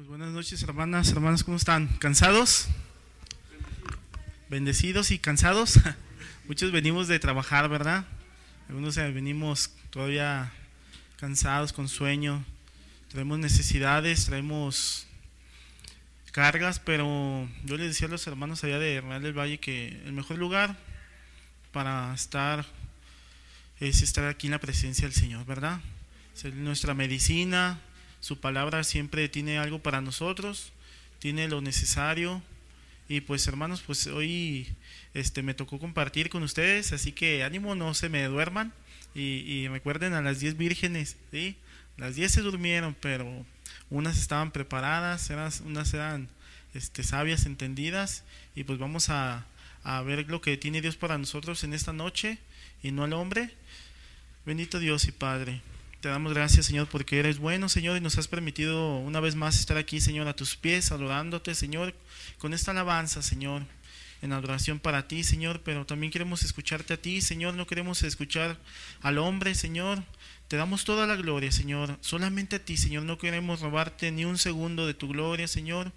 Pues buenas noches, hermanas, hermanos, ¿cómo están? ¿Cansados? Bendecidos y cansados. Muchos venimos de trabajar, ¿verdad? Algunos eh, venimos todavía cansados, con sueño. Traemos necesidades, traemos cargas, pero yo les decía a los hermanos allá de Real del Valle que el mejor lugar para estar es estar aquí en la presencia del Señor, ¿verdad? Es nuestra medicina, su palabra siempre tiene algo para nosotros, tiene lo necesario. Y pues hermanos, pues hoy este, me tocó compartir con ustedes, así que ánimo, no se me duerman. Y, recuerden a las 10 vírgenes, ¿sí? Las 10 se durmieron, pero unas estaban preparadas, unas eran este, sabias, entendidas. Y pues vamos a, a ver lo que tiene Dios para nosotros en esta noche y no al hombre. Bendito Dios y Padre. Te damos gracias, Señor, porque eres bueno, Señor, y nos has permitido una vez más estar aquí, Señor, a tus pies, adorándote, Señor, con esta alabanza, Señor, en adoración para ti, Señor, pero también queremos escucharte a ti, Señor, no queremos escuchar al hombre, Señor. Te damos toda la gloria, Señor, solamente a ti, Señor, no queremos robarte ni un segundo de tu gloria, Señor.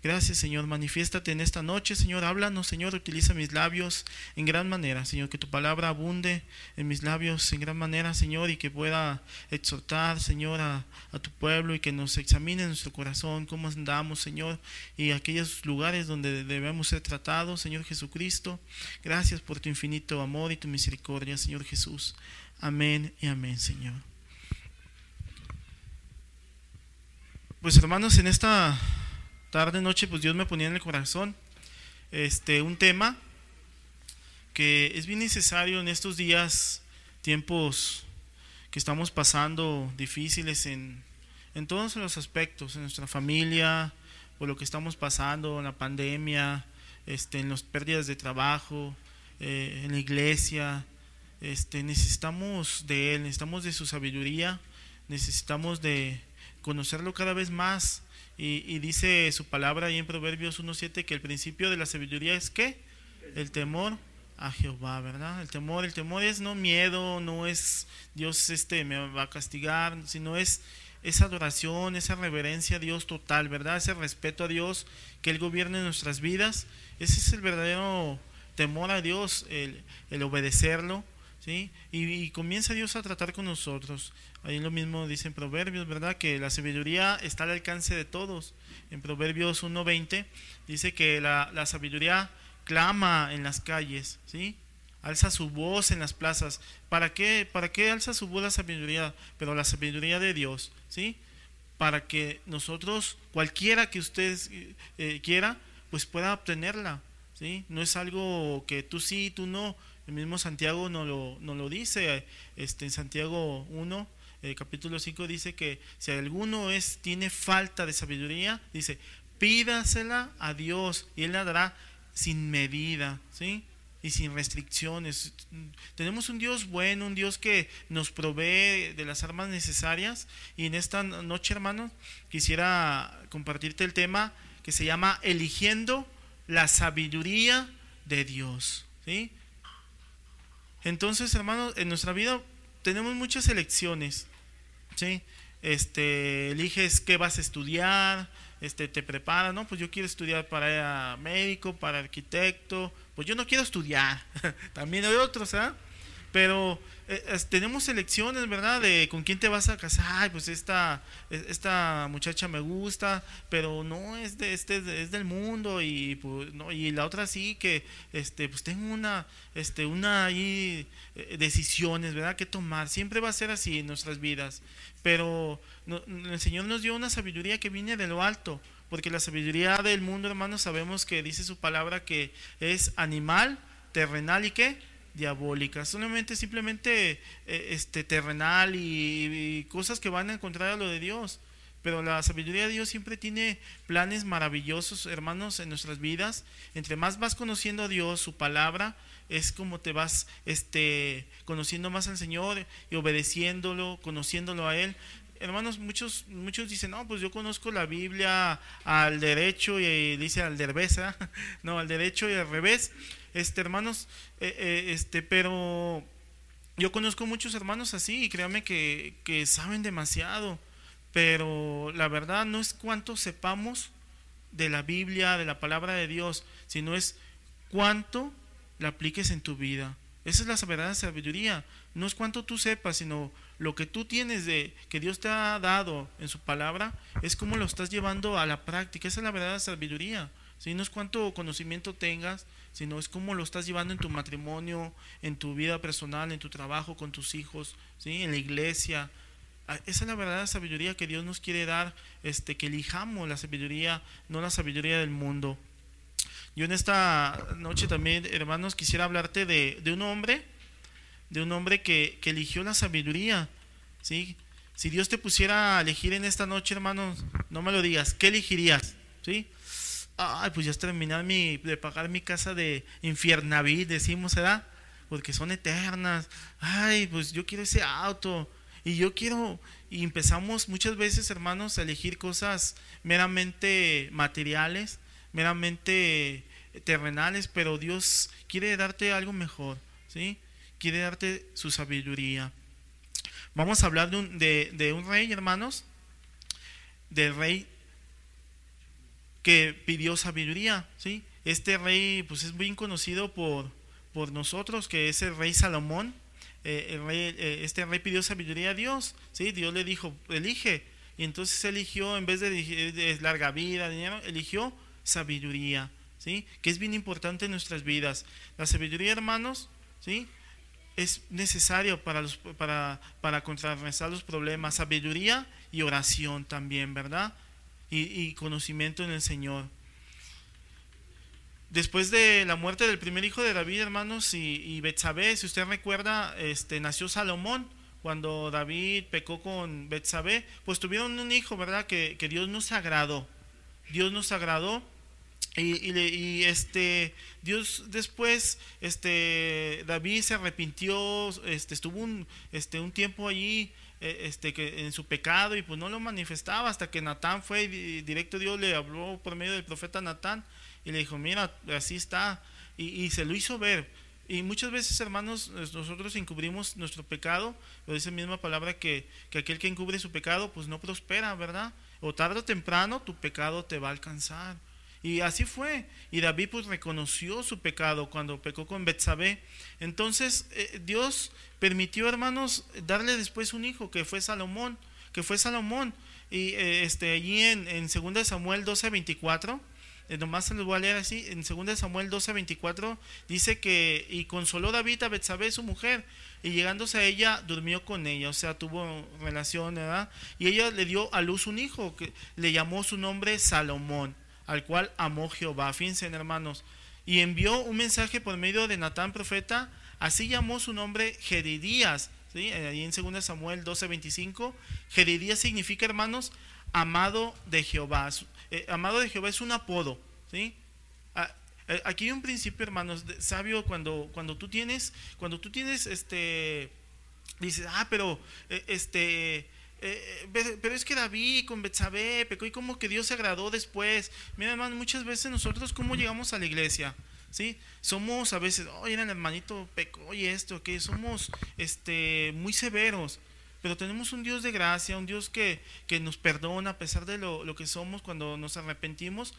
Gracias, Señor. Manifiéstate en esta noche, Señor. Háblanos, Señor. Utiliza mis labios en gran manera, Señor. Que tu palabra abunde en mis labios en gran manera, Señor. Y que pueda exhortar, Señor, a, tu pueblo y que nos examine nuestro corazón, cómo andamos, Señor. Y aquellos lugares donde debemos ser tratados, Señor Jesucristo. Gracias por tu infinito amor y tu misericordia, Señor Jesús. Amén y amén, Señor. Pues hermanos, en esta tarde, noche, pues Dios me ponía en el corazón este, un tema que es bien necesario en estos días, tiempos que estamos pasando difíciles en, en todos los aspectos, en nuestra familia, por lo que estamos pasando, en la pandemia, este, en las pérdidas de trabajo, eh, en la iglesia. Este, necesitamos de Él, necesitamos de su sabiduría, necesitamos de conocerlo cada vez más y, dice su palabra ahí en Proverbios 1.7 que el principio de la sabiduría es ¿qué? El temor a Jehová, ¿verdad? El temor, el temor es no miedo, no es Dios este me va a castigar, sino es esa adoración, esa reverencia a Dios total, ¿verdad? Ese respeto a Dios, que Él gobierne nuestras vidas. Ese es el verdadero temor a Dios, el, el obedecerlo, ¿sí? Y, y, comienza Dios a tratar con nosotros. Ahí lo mismo dice en Proverbios, ¿verdad? Que la sabiduría está al alcance de todos. En Proverbios 1.20 dice que la, la, sabiduría clama en las calles, ¿sí? Alza su voz en las plazas. ¿Para qué? ¿Para qué alza su voz la sabiduría? Pero la sabiduría de Dios, ¿sí? Para que nosotros, cualquiera que usted eh, quiera, pues pueda obtenerla, ¿sí? No es algo que tú sí, tú no. El mismo Santiago no lo, no lo dice, este, en Santiago 1, el capítulo 5 dice que si alguno es, tiene falta de sabiduría, dice, pídasela a Dios y Él la dará sin medida, ¿sí? Y sin restricciones. Tenemos un Dios bueno, un Dios que nos provee de las armas necesarias. Y en esta noche, hermano, quisiera compartirte el tema que se llama Eligiendo la sabiduría de Dios, ¿sí? Entonces, hermano, en nuestra vida tenemos muchas elecciones, ¿sí? Este, eliges qué vas a estudiar, este, te preparas, ¿no? Pues yo quiero estudiar para médico, para arquitecto, pues yo no quiero estudiar, también hay otros, ¿ah? Pero eh, tenemos elecciones, ¿verdad? De con quién te vas a casar, pues esta, e, esta muchacha me gusta, pero no es de este es del mundo y pues, no, y la otra sí que este pues tengo una este una ahí eh, decisiones, ¿verdad? que tomar. Siempre va a ser así en nuestras vidas, pero el Señor nos dio una sabiduría que viene de lo alto, porque la sabiduría del mundo, hermanos, sabemos que dice su palabra que es animal, terrenal y qué? Diabólica, solamente simplemente eh, este terrenal y, cosas que van a encontrar a lo de Dios. Pero la sabiduría de Dios siempre tiene planes maravillosos, hermanos, en nuestras vidas. Entre más vas conociendo a Dios, su palabra, es como te vas este, conociendo más al Señor y obedeciéndolo, conociéndolo a Él. Hermanos, muchos, muchos dicen, no, pues yo conozco la Biblia al derecho y dice al derbez, no, al derecho y al revés este, hermanos, eh, eh, este, pero yo conozco muchos hermanos así y créanme que, que saben demasiado, pero la verdad no es cuánto sepamos de la Biblia, de la palabra de Dios, sino es cuánto la apliques en tu vida. Esa es la verdadera sabiduría. No es cuánto tú sepas, sino lo que tú tienes de que Dios te ha dado en su palabra, es cómo lo estás llevando a la práctica. Esa es la verdadera sabiduría. Si No es cuánto conocimiento tengas, sino es cómo lo estás llevando en tu matrimonio, en tu vida personal, en tu trabajo, con tus hijos, ¿sí? en la iglesia. Ah, esa es la verdadera sabiduría que Dios nos quiere dar, este, que elijamos la sabiduría, no la sabiduría del mundo. Yo en esta noche también, hermanos, quisiera hablarte de, de un hombre, de un hombre que, que, eligió la sabiduría. ¿sí? Si Dios te pusiera a elegir en esta noche, hermanos, no me lo digas, ¿qué elegirías? ¿Sí? Ay, pues ya es terminar mi, de pagar mi casa de infiernaví, decimos, ¿verdad? Porque son eternas. Ay, pues yo quiero ese auto. Y yo quiero, y empezamos muchas veces, hermanos, a elegir cosas meramente materiales, meramente terrenales, pero Dios quiere darte algo mejor, ¿sí? Quiere darte su sabiduría. Vamos a hablar de un, de, un rey, hermanos, del rey que pidió sabiduría, ¿sí? Este rey, pues es bien conocido por, por nosotros, que es el rey Salomón. Eh, eh, este rey pidió sabiduría a Dios, ¿sí? Dios le dijo, elige. Y entonces eligió, en vez de, de larga vida, dinero, eligió sabiduría, ¿sí? Que es bien importante en nuestras vidas. La sabiduría, hermanos, ¿sí? Es necesario para, los, para, para contrarrestar los problemas. Sabiduría y oración también, ¿verdad? Y, conocimiento en el Señor. Después de la muerte del primer hijo de David, hermanos, y, y Betsabé, si usted recuerda, este, nació Salomón cuando David pecó con Betsabé, pues tuvieron un hijo, ¿verdad? Que, que Dios nos agradó. Dios nos agradó y, este Dios después este David se arrepintió este estuvo un este un tiempo allí eh, este que en su pecado y pues no lo manifestaba hasta que Natán fue y directo Dios le habló por medio del profeta Natán y le dijo mira así está y, se lo hizo ver. Y muchas veces hermanos nosotros encubrimos nuestro pecado pero esa misma palabra que, que aquel que encubre su pecado pues no prospera verdad o tarde o temprano tu pecado te va a alcanzar y así fue. Y David pues reconoció su pecado cuando pecó con Betsabé. Entonces eh, Dios permitió, hermanos, darle después un hijo que fue Salomón, que fue Salomón. Y eh, este allí en, en 2 Samuel 12:24 eh, nomás se los voy a leer así, en 2 Samuel 12:24 dice que y consoló David a Betsabé su mujer y llegándose a ella durmió con ella, o sea, tuvo relación, ¿verdad? Y ella le dio a luz un hijo que le llamó su nombre Salomón al cual amó Jehová. Fíjense, hermanos. Y envió un mensaje por medio de Natán profeta, así llamó su nombre Jedidías. ¿sí? Ahí en 2 Samuel 12:25. Jedidías significa, hermanos, amado de Jehová. Eh, amado de Jehová es un apodo. ¿sí? Ah, eh, aquí hay un principio, hermanos, sabio cuando, cuando tú tienes, cuando tú tienes este, dices, ah, pero eh, este eh, pero es que David con Betsabé pecó y como que Dios se agradó después. Mira, hermano, muchas veces nosotros, ¿cómo llegamos a la iglesia? ¿Sí? Somos a veces, oye, el hermanito pecó y esto, que somos este, muy severos. Pero tenemos un Dios de gracia, un Dios que, que nos perdona a pesar de lo, lo que somos cuando nos arrepentimos.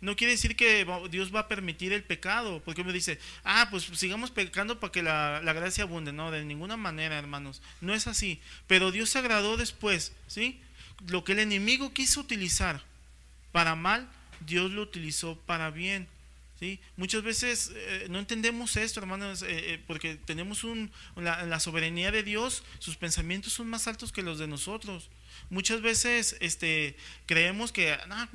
No quiere decir que Dios va a permitir el pecado, porque me dice, ah, pues sigamos pecando para que la, gracia abunde. No, de ninguna manera, hermanos, no es así. Pero Dios se agradó después, ¿sí? Lo que el enemigo quiso utilizar para mal, Dios lo utilizó para bien. ¿Sí? Muchas veces eh, no entendemos esto, hermanos, eh, eh, porque tenemos un, la, la, soberanía de Dios, sus pensamientos son más altos que los de nosotros. Muchas veces este, creemos que, ah,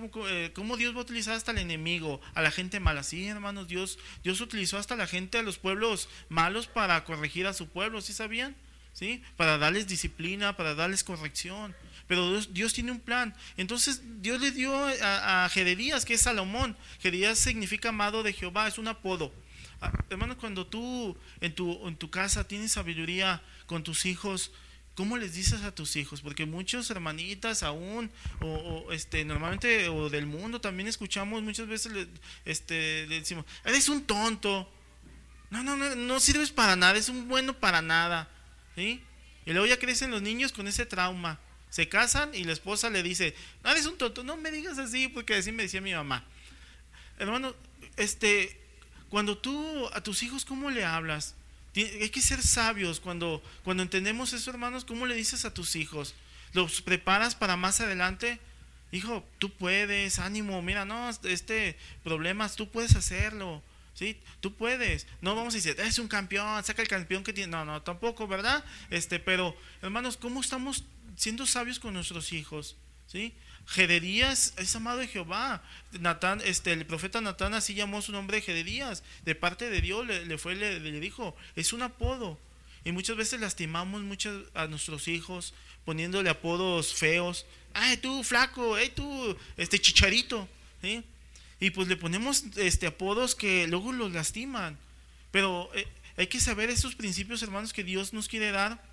¿cómo, Dios va a utilizar hasta el enemigo, a la gente mala? Sí, hermanos, Dios, Dios utilizó hasta la gente, a los pueblos malos para corregir a su pueblo, ¿sí sabían? ¿Sí? Para darles disciplina, para darles corrección. Pero Dios, tiene un plan. Entonces Dios le dio a, a Jededías, que es Salomón. Jededías significa amado de Jehová, es un apodo. Ah, hermanos, cuando tú en tu, en tu casa tienes sabiduría con tus hijos, ¿Cómo les dices a tus hijos? Porque muchos hermanitas aún, o, este, normalmente, o del mundo también escuchamos muchas veces, le, este, le decimos, eres un tonto. No, no, no, no sirves para nada, es un bueno para nada. ¿sí? Y luego ya crecen los niños con ese trauma. Se casan y la esposa le dice, no eres un tonto, no me digas así, porque así me decía mi mamá. Hermano, este, cuando tú a tus hijos, ¿cómo le hablas? Hay que ser sabios cuando, cuando entendemos eso, hermanos, ¿cómo le dices a tus hijos? ¿Los preparas para más adelante? Hijo, tú puedes, ánimo, mira, no, este problemas, tú puedes hacerlo. ¿sí? Tú puedes. No vamos a decir, es un campeón, saca el campeón que tiene. No, no, tampoco, ¿verdad? Este, pero, hermanos, ¿cómo estamos siendo sabios con nuestros hijos? ¿Sí? Jededías es amado de Jehová. Natán, este, el profeta Natán así llamó su nombre Jededías. De parte de Dios le, fue, le, le, dijo, es un apodo. Y muchas veces lastimamos mucho a nuestros hijos poniéndole apodos feos. Ay, tú flaco, ay, tú este chicharito. ¿sí? Y pues le ponemos este apodos que luego los lastiman. Pero eh, hay que saber esos principios, hermanos, que Dios nos quiere dar.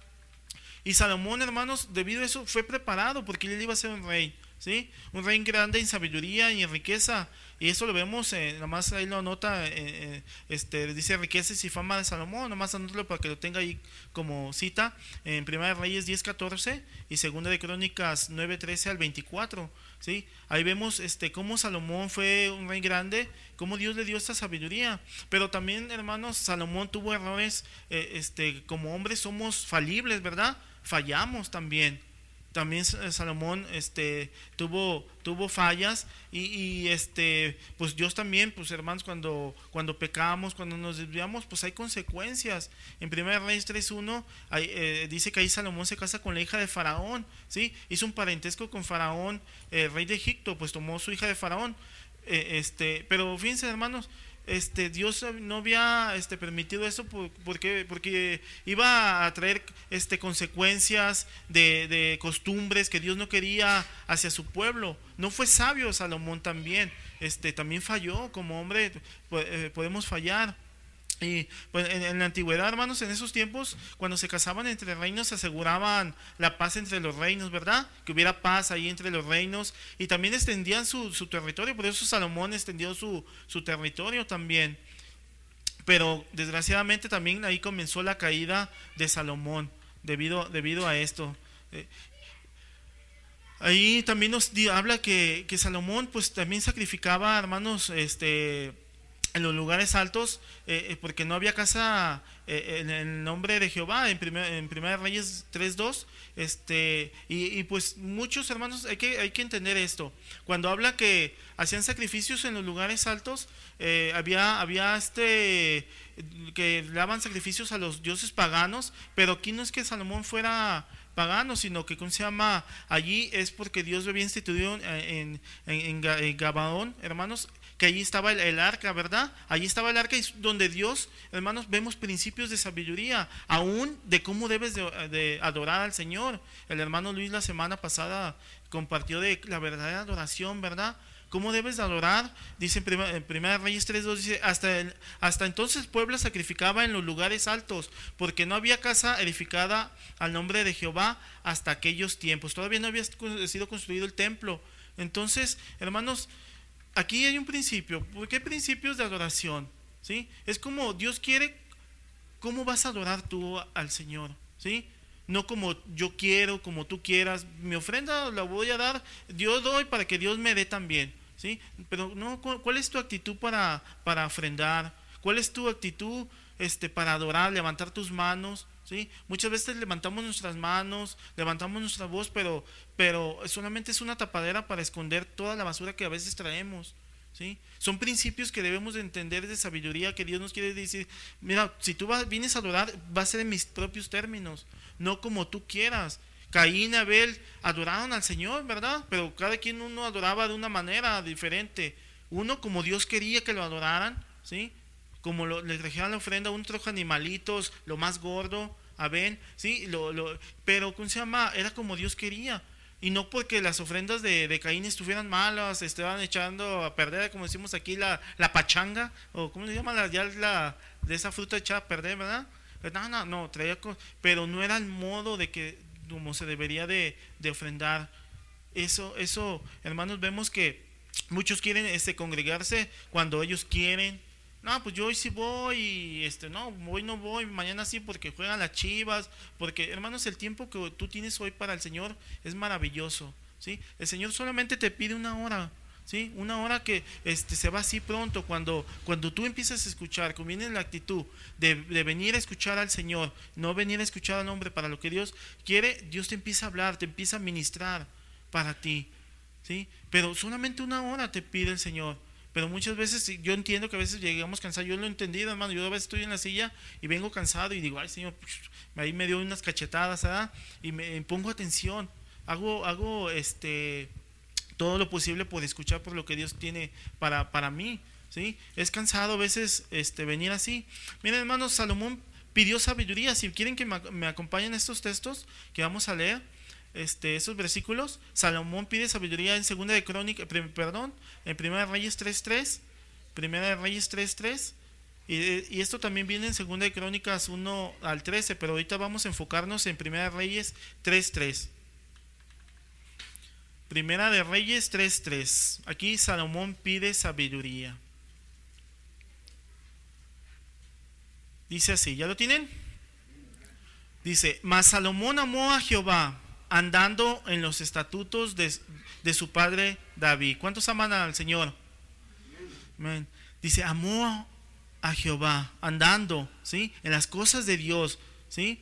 Y Salomón, hermanos, debido a eso fue preparado porque él iba a ser un rey. ¿Sí? Un rey grande en sabiduría y en riqueza. Y eso lo vemos, eh, nomás ahí lo anota, eh, eh, este, dice riquezas y fama de Salomón, nomás anótalo para que lo tenga ahí como cita, en Primera de Reyes 10, 14 y Segunda de Crónicas 9, 13 al 24. ¿sí? Ahí vemos este, cómo Salomón fue un rey grande, cómo Dios le dio esta sabiduría. Pero también, hermanos, Salomón tuvo errores, este, como hombres somos falibles, ¿verdad? Fallamos también también Salomón este tuvo tuvo fallas y, este pues Dios también pues hermanos cuando cuando pecamos cuando nos desviamos pues hay consecuencias. En 1 Reyes 3.1 eh, dice que ahí Salomón se casa con la hija de Faraón sí hizo un parentesco con Faraón el rey de Egipto pues tomó su hija de Faraón eh, este pero fíjense hermanos este, Dios no había este, permitido eso porque, porque iba a traer este, consecuencias de, costumbres que Dios no quería hacia su pueblo. No fue sabio Salomón también, este, también falló como hombre, eh, podemos fallar. Y pues, en, la antigüedad, hermanos, en esos tiempos, cuando se casaban entre reinos, se aseguraban la paz entre los reinos, ¿verdad? Que hubiera paz ahí entre los reinos. Y también extendían su, territorio, por eso Salomón extendió su, territorio también. Pero desgraciadamente también ahí comenzó la caída de Salomón debido, debido a esto. Eh, ahí también nos habla que, que Salomón pues también sacrificaba, hermanos, este en los lugares altos, eh, eh, porque no había casa eh, en el nombre de Jehová, en, primer, en Primera Reyes 3.2, este, y, pues muchos hermanos, hay que, hay que entender esto, cuando habla que hacían sacrificios en los lugares altos, había, había este, que daban sacrificios a los dioses paganos, pero aquí no es que Salomón fuera pagano, sino que, ¿cómo se llama? Allí es porque Dios lo había instituido en, en, en Gabaón, hermanos, que allí estaba el, arca, ¿verdad? Allí estaba el arca y donde Dios, hermanos, vemos principios de sabiduría, aún de cómo debes de, adorar al Señor. El hermano Luis la semana pasada compartió de la verdadera adoración, ¿verdad? ¿Cómo debes de adorar? Dice en 1 Reyes 3.2, dice, hasta, hasta entonces Puebla sacrificaba en los lugares altos, porque no había casa edificada al nombre de Jehová hasta aquellos tiempos. Todavía no había sido construido el templo. Entonces, hermanos, aquí hay un principio. ¿Por qué principios de adoración? ¿Sí? Es como Dios quiere, ¿cómo vas a adorar tú al Señor? ¿Sí? No como yo quiero, como tú quieras. Mi ofrenda la voy a dar, yo doy para que Dios me dé también. ¿Sí? Pero no, ¿cuál es tu actitud para, para ofrendar? ¿Cuál es tu actitud este, para adorar, levantar tus manos? Muchas veces levantamos nuestras manos, levantamos nuestra voz, pero, pero solamente es una tapadera para esconder toda la basura que a veces traemos. ¿sí? Son principios que debemos de entender de sabiduría que Dios nos quiere decir. Mira, si tú vienes a adorar, va a ser en mis propios términos, no como tú quieras. Caín y Abel adoraron al Señor, ¿verdad? Pero cada quien uno adoraba de una manera diferente. Uno como Dios quería que lo adoraran, ¿sí? Como lo, le trajeron la ofrenda, un trojo animalitos, lo más gordo, a Ben, ¿sí? Lo, lo, pero, ¿cómo se llama? Era como Dios quería. Y no porque las ofrendas de, de Caín estuvieran malas, estaban echando a perder, como decimos aquí, la, la pachanga, o ¿cómo se llama? La, ya la, de esa fruta echada a perder, ¿verdad? No, no, no, traía, pero no era el modo de que, como se debería de, de ofrendar. Eso, eso, hermanos, vemos que muchos quieren este, congregarse cuando ellos quieren, no, pues yo hoy sí voy y este, no, hoy no voy, mañana sí porque juegan las chivas, porque hermanos, el tiempo que tú tienes hoy para el Señor es maravilloso, ¿sí? El Señor solamente te pide una hora, ¿sí? Una hora que este, se va así pronto, cuando, cuando tú empiezas a escuchar, conviene la actitud de, de, venir a escuchar al Señor, no venir a escuchar al hombre para lo que Dios quiere, Dios te empieza a hablar, te empieza a ministrar para ti, ¿sí? Pero solamente una hora te pide el Señor. Pero muchas veces yo entiendo que a veces llegamos cansados. Yo lo he entendido, hermano. Yo a veces estoy en la silla y vengo cansado y digo, ay, Señor, ahí me dio unas cachetadas, ¿verdad? Y me pongo atención. Hago, hago este, todo lo posible por escuchar por lo que Dios tiene para, para mí. ¿sí? Es cansado a veces este, venir así. Miren, hermanos, Salomón pidió sabiduría. Si quieren que me acompañen estos textos que vamos a leer este, esos versículos, Salomón pide sabiduría en segunda de Crónica, perdón, en Primera de Reyes 3.3, Primera de Reyes 3.3, y, y esto también viene en segunda de Crónicas 1 al 13, pero ahorita vamos a enfocarnos en Primera de Reyes 3.3. Primera de Reyes 3.3. Aquí Salomón pide sabiduría. Dice así, ¿ya lo tienen? Dice, mas Salomón amó a Jehová andando en los estatutos de, su padre David. ¿Cuántos aman al Señor? Dice, amó a Jehová, andando, ¿sí? En las cosas de Dios, ¿sí?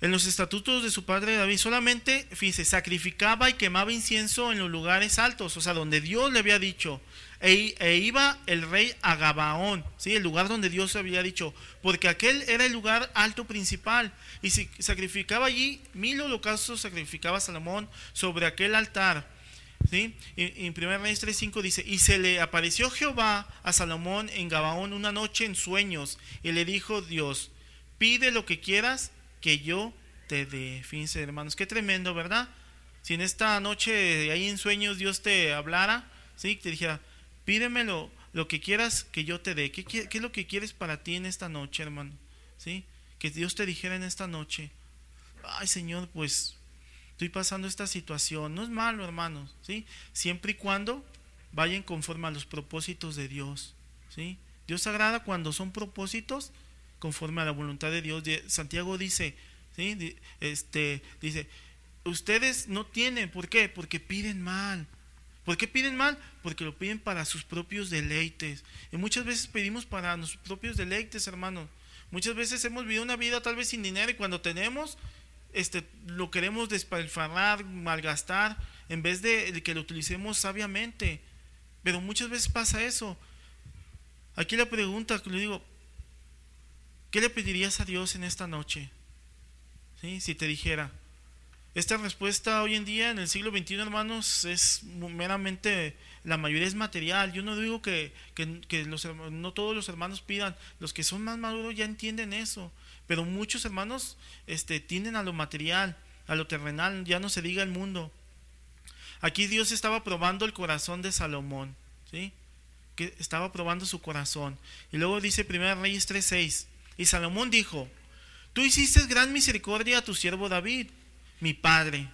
En los estatutos de su padre David, solamente, fíjese, sacrificaba y quemaba incienso en los lugares altos, o sea, donde Dios le había dicho, e, e, iba el rey a Gabaón, ¿sí? el lugar donde Dios había dicho, porque aquel era el lugar alto principal, y si sacrificaba allí mil holocaustos, sacrificaba Salomón sobre aquel altar. ¿sí? En 1 Reyes 3.5 dice, y se le apareció Jehová a Salomón en Gabaón una noche en sueños, y le dijo Dios, pide lo que quieras que yo te dé. Fíjense hermanos, qué tremendo, ¿verdad? Si en esta noche ahí en sueños Dios te hablara, ¿sí? te dijera, Pídeme lo, que quieras que yo te dé. ¿Qué, ¿Qué, es lo que quieres para ti en esta noche, hermano? ¿Sí? Que Dios te dijera en esta noche, ay Señor, pues estoy pasando esta situación. No es malo, hermanos, ¿sí? Siempre y cuando vayan conforme a los propósitos de Dios, ¿sí? Dios agrada cuando son propósitos conforme a la voluntad de Dios. Santiago dice, ¿sí? Este, dice, ustedes no tienen, ¿por qué? Porque piden mal. ¿Por qué piden mal? Porque lo piden para sus propios deleites. Y muchas veces pedimos para nuestros propios deleites, hermanos. Muchas veces hemos vivido una vida tal vez sin dinero y cuando tenemos, este, lo queremos despalfarrar, malgastar, en vez de, que lo utilicemos sabiamente. Pero muchas veces pasa eso. Aquí la pregunta que le digo, ¿qué le pedirías a Dios en esta noche? ¿Sí? Si te dijera, esta respuesta hoy en día, en el siglo XXI, hermanos, es meramente, la mayoría es material. Yo no digo que, no todos los hermanos pidan, los que son más maduros ya entienden eso, pero muchos hermanos este, tienden a lo material, a lo terrenal, ya no se diga el mundo. Aquí Dios estaba probando el corazón de Salomón, ¿sí? Que estaba probando su corazón. Y luego dice 1 Reyes 3:6, y Salomón dijo, tú hiciste gran misericordia a tu siervo David mi Padre,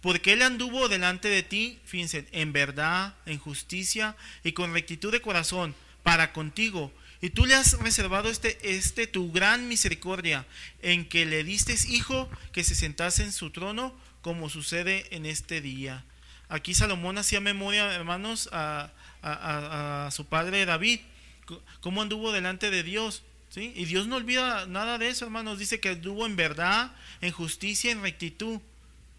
porque Él anduvo delante de ti, fíjense, en verdad, en justicia y con rectitud de corazón para contigo. Y tú le has reservado este, este tu gran misericordia, en que le diste hijo que se sentase en su trono, como sucede en este día. Aquí Salomón hacía memoria, hermanos, a, a su padre David, cómo anduvo delante de Dios. Y Dios no olvida nada de eso, hermanos. Dice que anduvo en verdad, en justicia, en rectitud.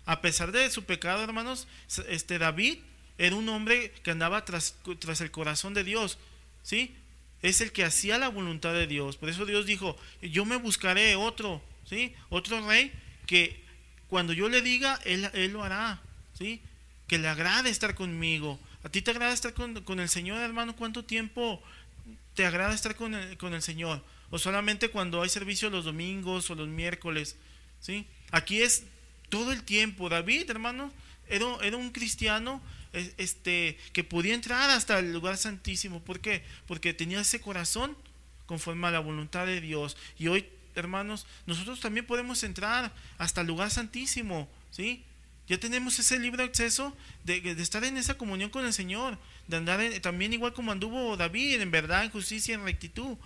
A pesar de su pecado, hermanos, este David era un hombre que andaba tras, tras el corazón de Dios. ¿sí? Es el que hacía la voluntad de Dios. Por eso Dios dijo, yo me buscaré otro, ¿sí? Otro rey que cuando yo le diga, él, él lo hará, ¿sí? Que le agrade estar conmigo. ¿A ti te agrada estar con, con el Señor, hermano? ¿Cuánto tiempo te agrada estar con con el Señor? O solamente cuando hay servicio los domingos o los miércoles, ¿sí? Aquí es todo el tiempo. David, hermano, era, era un cristiano este, que podía entrar hasta el lugar santísimo. ¿Por qué? Porque tenía ese corazón conforme a la voluntad de Dios. Y hoy, hermanos, nosotros también podemos entrar hasta el lugar santísimo, ¿sí? Ya tenemos ese libre acceso de, de estar en esa comunión con el Señor, de andar también igual como anduvo David, en verdad, en justicia, en rectitud.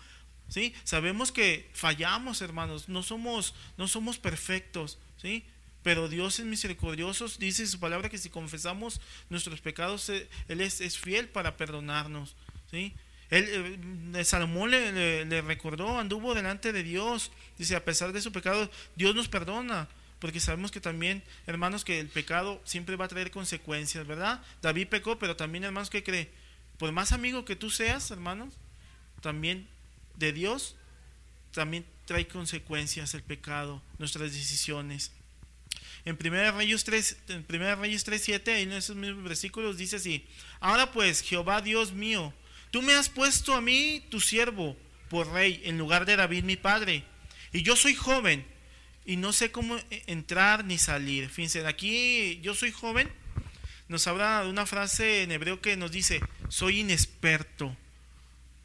¿Sí? Sabemos que fallamos, hermanos, no somos, no somos perfectos, ¿sí? Pero Dios es misericordioso, dice su palabra que si confesamos nuestros pecados, eh, Él es, es fiel para perdonarnos, ¿sí? Él, eh, Salomón le, recordó, anduvo delante de Dios, dice, a pesar de su pecado, Dios nos perdona, porque sabemos que también, hermanos, que el pecado siempre va a traer consecuencias, ¿verdad? David pecó, pero también, hermanos, que cree? Por más amigo que tú seas, hermanos, también de Dios, también trae consecuencias el pecado, nuestras decisiones. En 1 Reyes 3, en 1 Reyes 3, 7, en esos mismos versículos dice así, ahora pues, Jehová Dios mío, tú me has puesto a mí, tu siervo, por rey, en lugar de David mi padre, y yo soy joven, y no sé cómo entrar ni salir. Fíjense, aquí yo soy joven, nos habla de una frase en hebreo que nos dice, soy inexperto,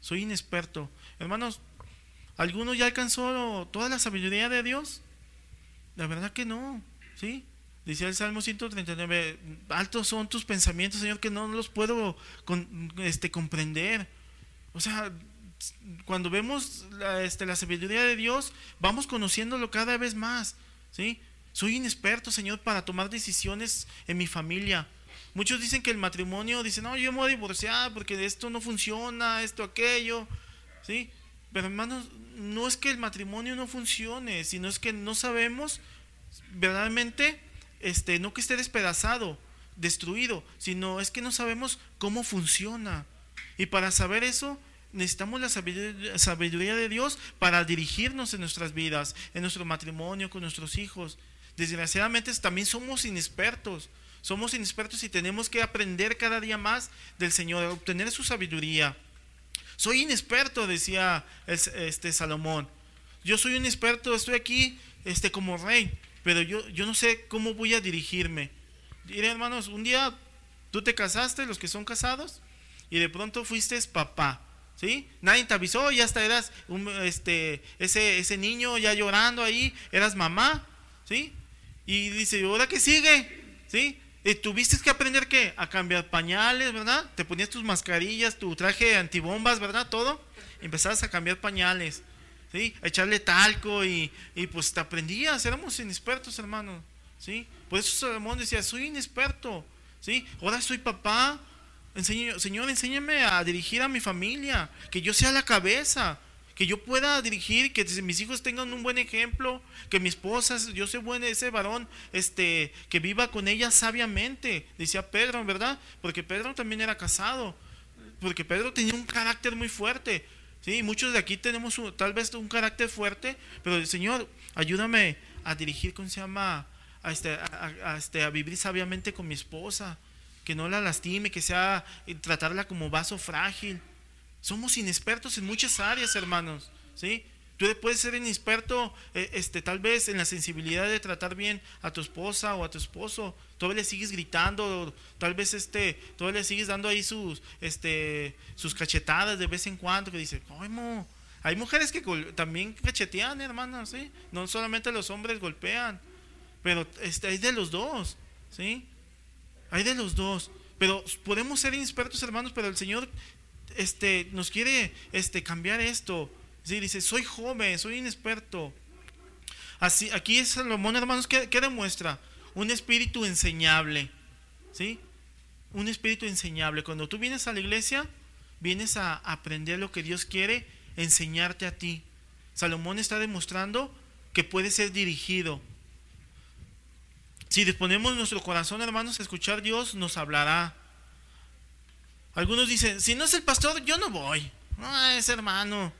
soy inexperto. Hermanos, ¿alguno ya alcanzó toda la sabiduría de Dios? La verdad que no, ¿sí? Dice el Salmo 139, altos son tus pensamientos, Señor, que no los puedo este, comprender. O sea, cuando vemos la, este, la sabiduría de Dios, vamos conociéndolo cada vez más, ¿sí? Soy inexperto, Señor, para tomar decisiones en mi familia. Muchos dicen que el matrimonio, dicen, no, yo me voy a divorciar porque esto no funciona, esto, aquello. ¿Sí? Pero hermanos, no es que el matrimonio no funcione, sino es que no sabemos verdaderamente, este, no que esté despedazado, destruido, sino es que no sabemos cómo funciona. Y para saber eso, necesitamos la sabiduría de Dios para dirigirnos en nuestras vidas, en nuestro matrimonio, con nuestros hijos. Desgraciadamente también somos inexpertos, somos inexpertos y tenemos que aprender cada día más del Señor, obtener su sabiduría. Soy inexperto, decía este Salomón. Yo soy un experto, estoy aquí este, como rey, pero yo, yo no sé cómo voy a dirigirme. Diré, hermanos, un día tú te casaste, los que son casados, y de pronto fuiste papá. ¿Sí? Nadie te avisó, ya hasta eras este, ese, ese niño ya llorando ahí, eras mamá, ¿sí? Y dice, ¿ahora qué sigue? ¿Sí? Y tuviste que aprender qué? A cambiar pañales, ¿verdad? Te ponías tus mascarillas, tu traje antibombas, ¿verdad? Todo. Empezabas a cambiar pañales, ¿sí? A echarle talco y, y pues te aprendías. Éramos inexpertos, hermano, ¿sí? Por eso Salomón decía, soy inexperto, ¿sí? Ahora soy papá. Señor, enséñame a dirigir a mi familia, que yo sea la cabeza, que yo pueda dirigir, que mis hijos tengan un buen ejemplo, que mi esposa, yo soy buen ese varón, este, que viva con ella sabiamente, decía Pedro, ¿verdad? Porque Pedro también era casado, porque Pedro tenía un carácter muy fuerte, sí, muchos de aquí tenemos tal vez un carácter fuerte, pero Señor, ayúdame a dirigir, ¿cómo se llama? A, este, a, este, a vivir sabiamente con mi esposa, que no la lastime, que sea tratarla como vaso frágil. Somos inexpertos en muchas áreas, hermanos, ¿sí? Tú puedes ser inexperto, eh, este, tal vez en la sensibilidad de tratar bien a tu esposa o a tu esposo. Todavía le sigues gritando, tal vez este, todavía le sigues dando ahí sus, este, sus cachetadas de vez en cuando, que dice, mo. Hay mujeres que también cachetean, hermanos, ¿sí? No solamente los hombres golpean, pero este, hay de los dos, ¿sí? Hay de los dos. Pero podemos ser inexpertos, hermanos, pero el Señor este, nos quiere este, cambiar esto. Dice, soy joven, soy inexperto. Así, aquí es Salomón, hermanos, ¿qué, demuestra? Un espíritu enseñable. ¿Sí? Un espíritu enseñable. Cuando tú vienes a la iglesia, vienes a aprender lo que Dios quiere enseñarte a ti. Salomón está demostrando que puede ser dirigido. Si disponemos nuestro corazón, hermanos, a escuchar Dios, nos hablará. Algunos dicen, si no es el pastor, yo no voy. No, es hermano.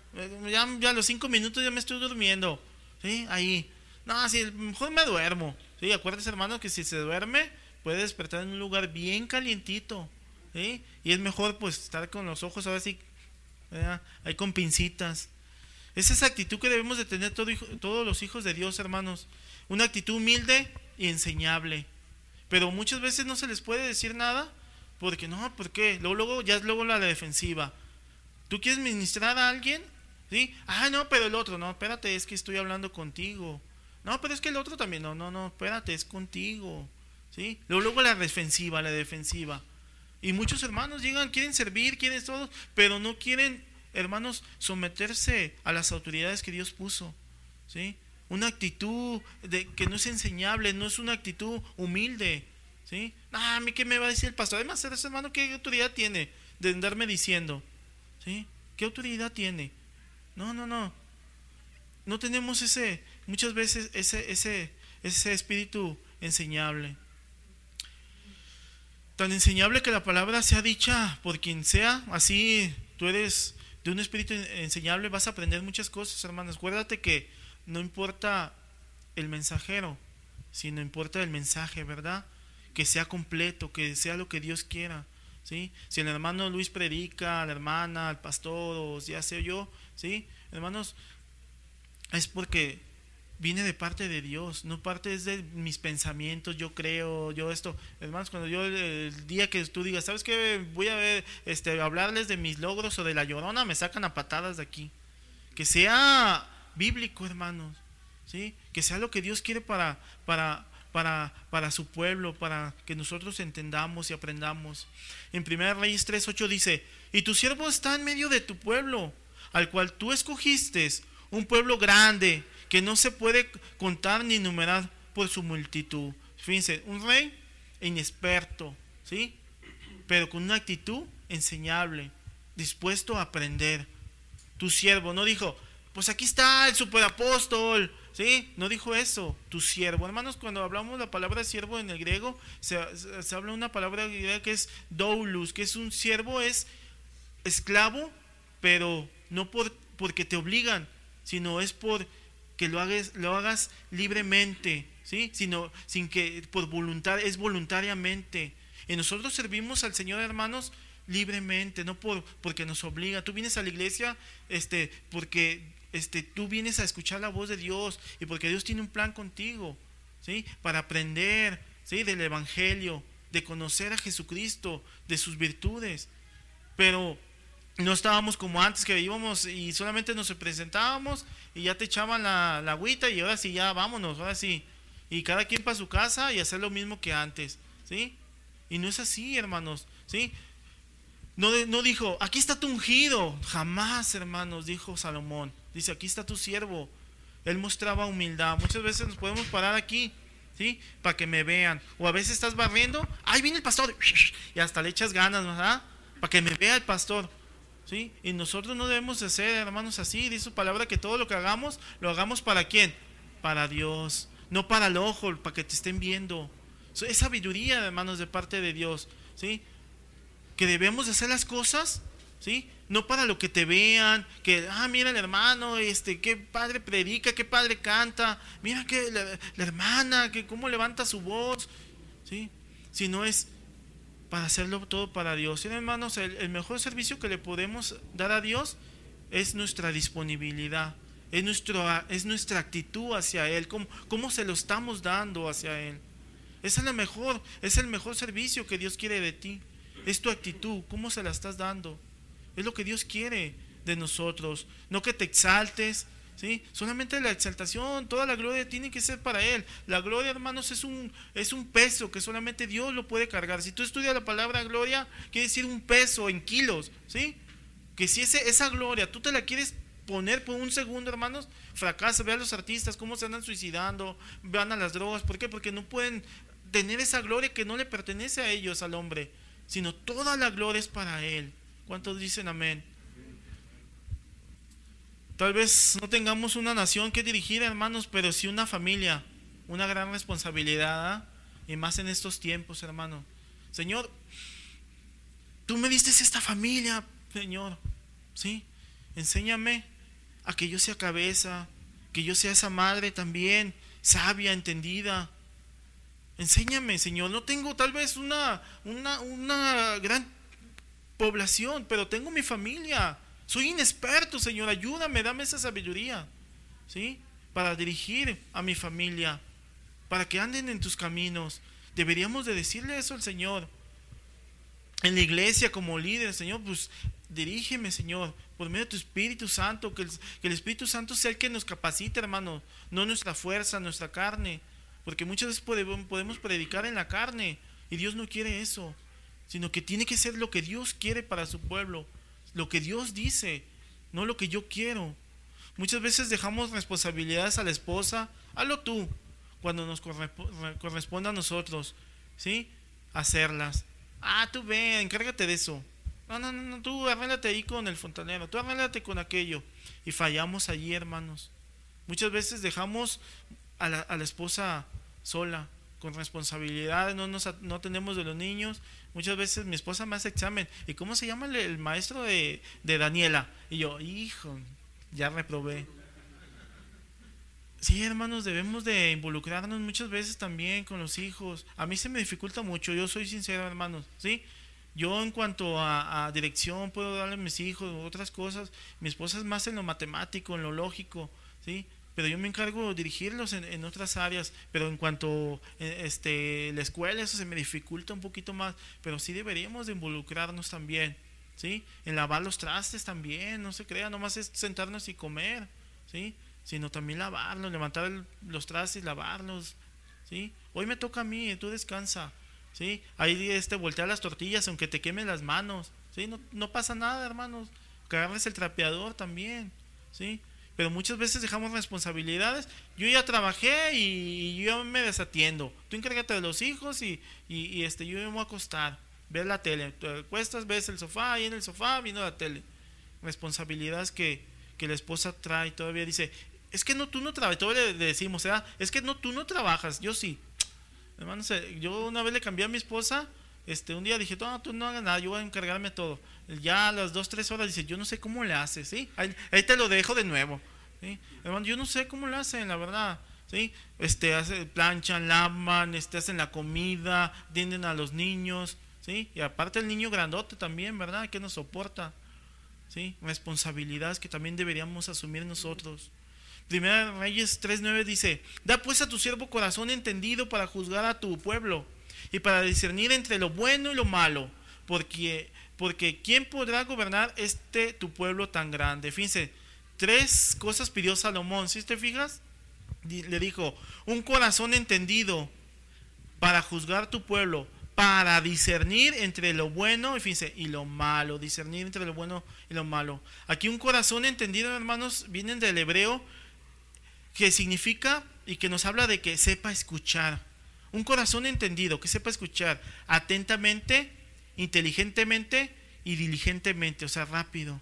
Ya, a los cinco minutos ya me estoy durmiendo. ¿Sí? Ahí. No, si mejor me duermo. ¿Sí? Acuérdese, hermano, que si se duerme, puede despertar en un lugar bien calientito. ¿Sí? Y es mejor, pues, estar con los ojos ahora sí, ahí con pincitas. Es esa actitud que debemos de tener todos los hijos de Dios, hermanos. Una actitud humilde y enseñable. Pero muchas veces no se les puede decir nada porque no, ¿por qué? Luego, luego ya es luego la defensiva. ¿Tú quieres ministrar a alguien? ¿Sí? Ah, no, pero el otro, no, espérate, es que estoy hablando contigo. No, pero es que el otro también, no, no, no, espérate, es contigo. ¿sí? Luego, luego la defensiva, la defensiva. Y muchos hermanos llegan, quieren servir, quieren todo, pero no quieren, hermanos, someterse a las autoridades que Dios puso, ¿sí? Una actitud de, que no es enseñable, no es una actitud humilde, ¿sí? Ah, a mí qué me va a decir el pastor. Además, ese hermano, ¿qué autoridad tiene de andarme diciendo? ¿Sí? ¿Qué autoridad tiene? No, no, no. No tenemos ese, muchas veces ese, ese, ese espíritu enseñable. Tan enseñable que la palabra sea dicha por quien sea, así tú eres de un espíritu enseñable, vas a aprender muchas cosas, hermanos. Acuérdate que no importa el mensajero, sino importa el mensaje, ¿verdad? Que sea completo, que sea lo que Dios quiera. ¿Sí? Si el hermano Luis predica, la hermana, al pastor, o ya sé yo, ¿sí? Hermanos, es porque viene de parte de Dios, no parte de mis pensamientos, yo creo, yo esto. Hermanos, cuando yo el día que tú digas, ¿sabes qué? Voy a ver, este, hablarles de mis logros o de la llorona, me sacan a patadas de aquí. Que sea bíblico, hermanos, ¿sí? Que sea lo que Dios quiere para, para, para, para su pueblo, para que nosotros entendamos y aprendamos. En 1 Reyes 3.8 dice, y tu siervo está en medio de tu pueblo, al cual tú escogiste, un pueblo grande, que no se puede contar ni numerar por su multitud. Fíjense, un rey inexperto, ¿sí? Pero con una actitud enseñable, dispuesto a aprender. Tu siervo no dijo, pues aquí está el superapóstol, ¿sí? No dijo eso, tu siervo. Hermanos, cuando hablamos la palabra siervo en el griego, se, habla una palabra griega que es doulos, que es un siervo, es esclavo, pero no por, porque te obligan, sino es por que lo hagas, lo hagas libremente, ¿sí? Sino sin que por voluntad, es voluntariamente. Y nosotros servimos al Señor, hermanos, libremente, no por porque nos obliga. Tú vienes a la iglesia este porque este tú vienes a escuchar la voz de Dios y porque Dios tiene un plan contigo, ¿sí? Para aprender, ¿sí? del evangelio, de conocer a Jesucristo, de sus virtudes. Pero no estábamos como antes que íbamos y solamente nos presentábamos y ya te echaban la, agüita y ahora sí ya vámonos, ahora sí. Y cada quien para su casa y hacer lo mismo que antes, ¿sí? Y no es así, hermanos, ¿sí? No, no dijo, aquí está tu ungido, jamás, hermanos, dijo Salomón. Dice, aquí está tu siervo. Él mostraba humildad. Muchas veces nos podemos parar aquí, ¿sí? Para que me vean. O a veces estás barriendo, ahí viene el pastor, y hasta le echas ganas, ¿verdad? Para que me vea el pastor. Y nosotros no debemos de ser, hermanos, así. Dice su palabra que todo lo que hagamos, lo hagamos para quién? Para Dios. No para el ojo, para que te estén viendo. Es sabiduría, hermanos, de parte de Dios. ¿Sí? Que debemos de hacer las cosas, ¿sí? No para lo que te vean, que, ah, mira el hermano, este, qué padre predica, qué padre canta, mira que la, la hermana, que cómo levanta su voz, ¿sí? Sino es para hacerlo todo para Dios. Y hermanos, el, mejor servicio que le podemos dar a Dios es nuestra disponibilidad, es, nuestro, es nuestra actitud hacia Él, cómo, cómo se lo estamos dando hacia Él. Ese es el mejor, es el mejor servicio que Dios quiere de ti. Es tu actitud, cómo se la estás dando. Es lo que Dios quiere de nosotros. No que te exaltes, ¿sí? Solamente la exaltación, toda la gloria tiene que ser para Él. La gloria, hermanos, es un, es un peso que solamente Dios lo puede cargar. Si tú estudias la palabra gloria, quiere decir un peso en kilos, ¿sí? Que si ese, esa gloria tú te la quieres poner por un segundo, hermanos, fracasa. Ve a los artistas cómo se andan suicidando, van a las drogas. ¿Por qué? Porque no pueden tener esa gloria que no le pertenece a ellos, al hombre, sino toda la gloria es para Él. ¿Cuántos dicen amén? Tal vez no tengamos una nación que dirigir, hermanos, pero sí una familia, una gran responsabilidad, ¿ah? y más en estos tiempos, hermano. Señor, tú me diste esta familia, Señor, ¿sí? Enséñame a que yo sea cabeza, que yo sea esa madre también, sabia, entendida. Enséñame, Señor. No tengo tal vez una, una, una gran población, pero tengo mi familia. Soy inexperto, Señor, ayúdame, dame esa sabiduría, ¿sí? Para dirigir a mi familia, para que anden en tus caminos. Deberíamos de decirle eso al Señor. En la iglesia como líder, Señor, pues dirígeme, Señor, por medio de tu Espíritu Santo, que el, que el Espíritu Santo sea el que nos capacite, hermano, no nuestra fuerza, nuestra carne. porque muchas veces podemos predicar en la carne y Dios no quiere eso, sino que tiene que ser lo que Dios quiere para su pueblo, lo que Dios dice, no lo que yo quiero. Muchas veces dejamos responsabilidades a la esposa, hazlo tú, cuando nos corresponda a nosotros, ¿sí? Hacerlas. Ah, tú ve, encárgate de eso. No, no, no, tú arréglate ahí con el fontanero, tú arréglate con aquello. Y fallamos allí, hermanos. Muchas veces dejamos a la, a la esposa sola, con responsabilidades, no, nos, no tenemos de los niños. Muchas veces mi esposa me hace examen. ¿Y cómo se llama el, maestro de, de, Daniela? Y yo, hijo, ya reprobé. Sí, hermanos, debemos de involucrarnos muchas veces también con los hijos. A mí se me dificulta mucho, yo soy sincero, hermanos, ¿sí? Yo en cuanto a, a dirección puedo darle a mis hijos otras cosas. Mi esposa es más en lo matemático, en lo lógico, ¿sí? Pero yo me encargo de dirigirlos en, otras áreas, pero en cuanto eh, este, la escuela, eso se me dificulta un poquito más, pero sí deberíamos de involucrarnos también, ¿sí? En lavar los trastes también, no se crea, nomás es sentarnos y comer, ¿sí? Sino también lavarlos, levantar los trastes, lavarlos, ¿sí? Hoy me toca a mí, tú descansa, ¿sí? Ahí este, voltear las tortillas aunque te quemen las manos, ¿sí? No, no pasa nada, hermanos, que el trapeador también, ¿sí? Pero muchas veces dejamos responsabilidades. Yo ya trabajé y, yo me desatiendo. Tú encárgate de los hijos y, y, este, yo me voy a acostar, ver la tele. Te acuestas, ves el sofá, ahí en el sofá viendo la tele. Responsabilidades que, que la esposa trae. Todavía dice, es que no, tú no trabajas. Todavía le, decimos, ¿verdad? es que no, tú no trabajas, yo sí. Hermano, yo una vez le cambié a mi esposa. Este, un día dije, no, tú no hagas nada, yo voy a encargarme todo ya a las 2, 3 horas dice, yo no sé cómo le hace, ¿sí? Ahí, te lo dejo de nuevo, ¿sí? Hermano, yo no sé cómo le hacen, la verdad, ¿sí? Este, hace, planchan, lavan, este, hacen la comida, atienden a los niños, ¿sí? Y aparte el niño grandote también, ¿verdad? Que nos soporta, ¿sí? Responsabilidades que también deberíamos asumir nosotros. Primera Reyes 3.9 dice, da pues a tu siervo corazón entendido para juzgar a tu pueblo y para discernir entre lo bueno y lo malo, porque porque ¿quién podrá gobernar este tu pueblo tan grande? Fíjense, tres cosas pidió Salomón, si te fijas? Le dijo, un corazón entendido para juzgar tu pueblo, para discernir entre lo bueno y, fíjense, y lo malo, discernir entre lo bueno y lo malo. Aquí un corazón entendido, hermanos, vienen del hebreo, que significa y que nos habla de que sepa escuchar. Un corazón entendido, que sepa escuchar atentamente inteligentemente y diligentemente, o sea, rápido.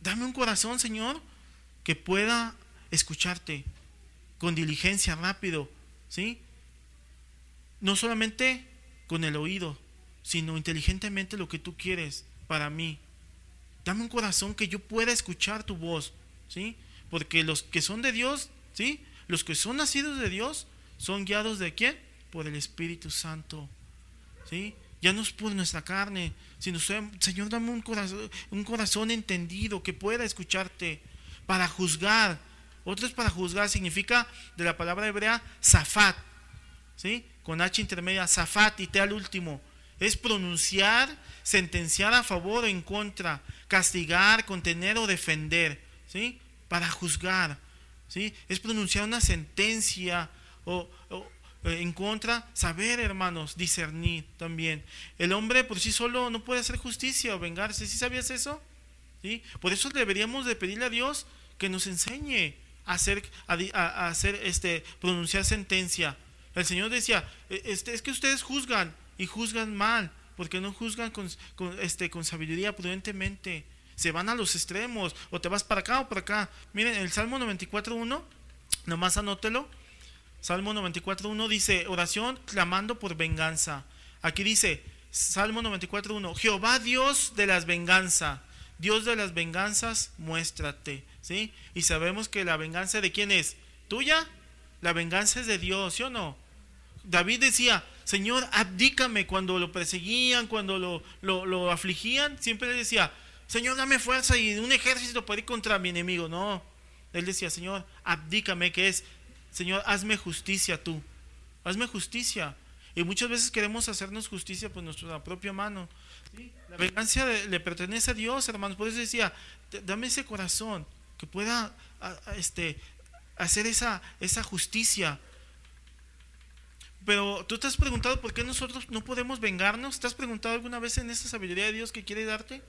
Dame un corazón, Señor, que pueda escucharte con diligencia, rápido, ¿sí? No solamente con el oído, sino inteligentemente lo que tú quieres para mí. Dame un corazón que yo pueda escuchar tu voz, ¿sí? Porque los que son de Dios, ¿sí? Los que son nacidos de Dios son guiados de quién? Por el Espíritu Santo, ¿sí? Ya no es por nuestra carne, sino, Señor, dame un corazón, un corazón entendido que pueda escucharte para juzgar. Otro es para juzgar, significa de la palabra hebrea zafat, ¿sí? Con H intermedia, zafat y te al último. Es pronunciar, sentenciar a favor o en contra, castigar, contener o defender, ¿sí? Para juzgar, ¿sí? Es pronunciar una sentencia o, eh, en contra, saber, hermanos, discernir también. El hombre por sí solo no puede hacer justicia o vengarse. ¿Sí sabías eso? ¿Sí? Por eso deberíamos de pedirle a Dios que nos enseñe a hacer, a, hacer este, pronunciar sentencia. El Señor decía, e, este, es que ustedes juzgan y juzgan mal, porque no juzgan con, este, con sabiduría prudentemente. Se van a los extremos, o te vas para acá o para acá. Miren, el Salmo 94.1, nomás anótelo, Salmo 94.1 dice, oración clamando por venganza. Aquí dice, Salmo 94.1, Jehová Dios de las venganzas, Dios de las venganzas, muéstrate. ¿Sí? Y sabemos que la venganza de quién es? ¿Tuya? La venganza es de Dios, ¿sí o no? David decía, Señor, abdícame cuando lo perseguían, cuando lo, lo, lo afligían, siempre le decía, Señor, dame fuerza y un ejército para ir contra mi enemigo. No, él decía, Señor, abdícame, que es Señor, hazme justicia tú, hazme justicia. Y muchas veces queremos hacernos justicia por nuestra propia mano. La venganza le pertenece a Dios, hermanos. Por eso decía, dame ese corazón que pueda este, hacer esa, esa justicia. pero tú te has preguntado por qué nosotros no podemos vengarnos. ¿Te has preguntado alguna vez en esa sabiduría de Dios que quiere darte?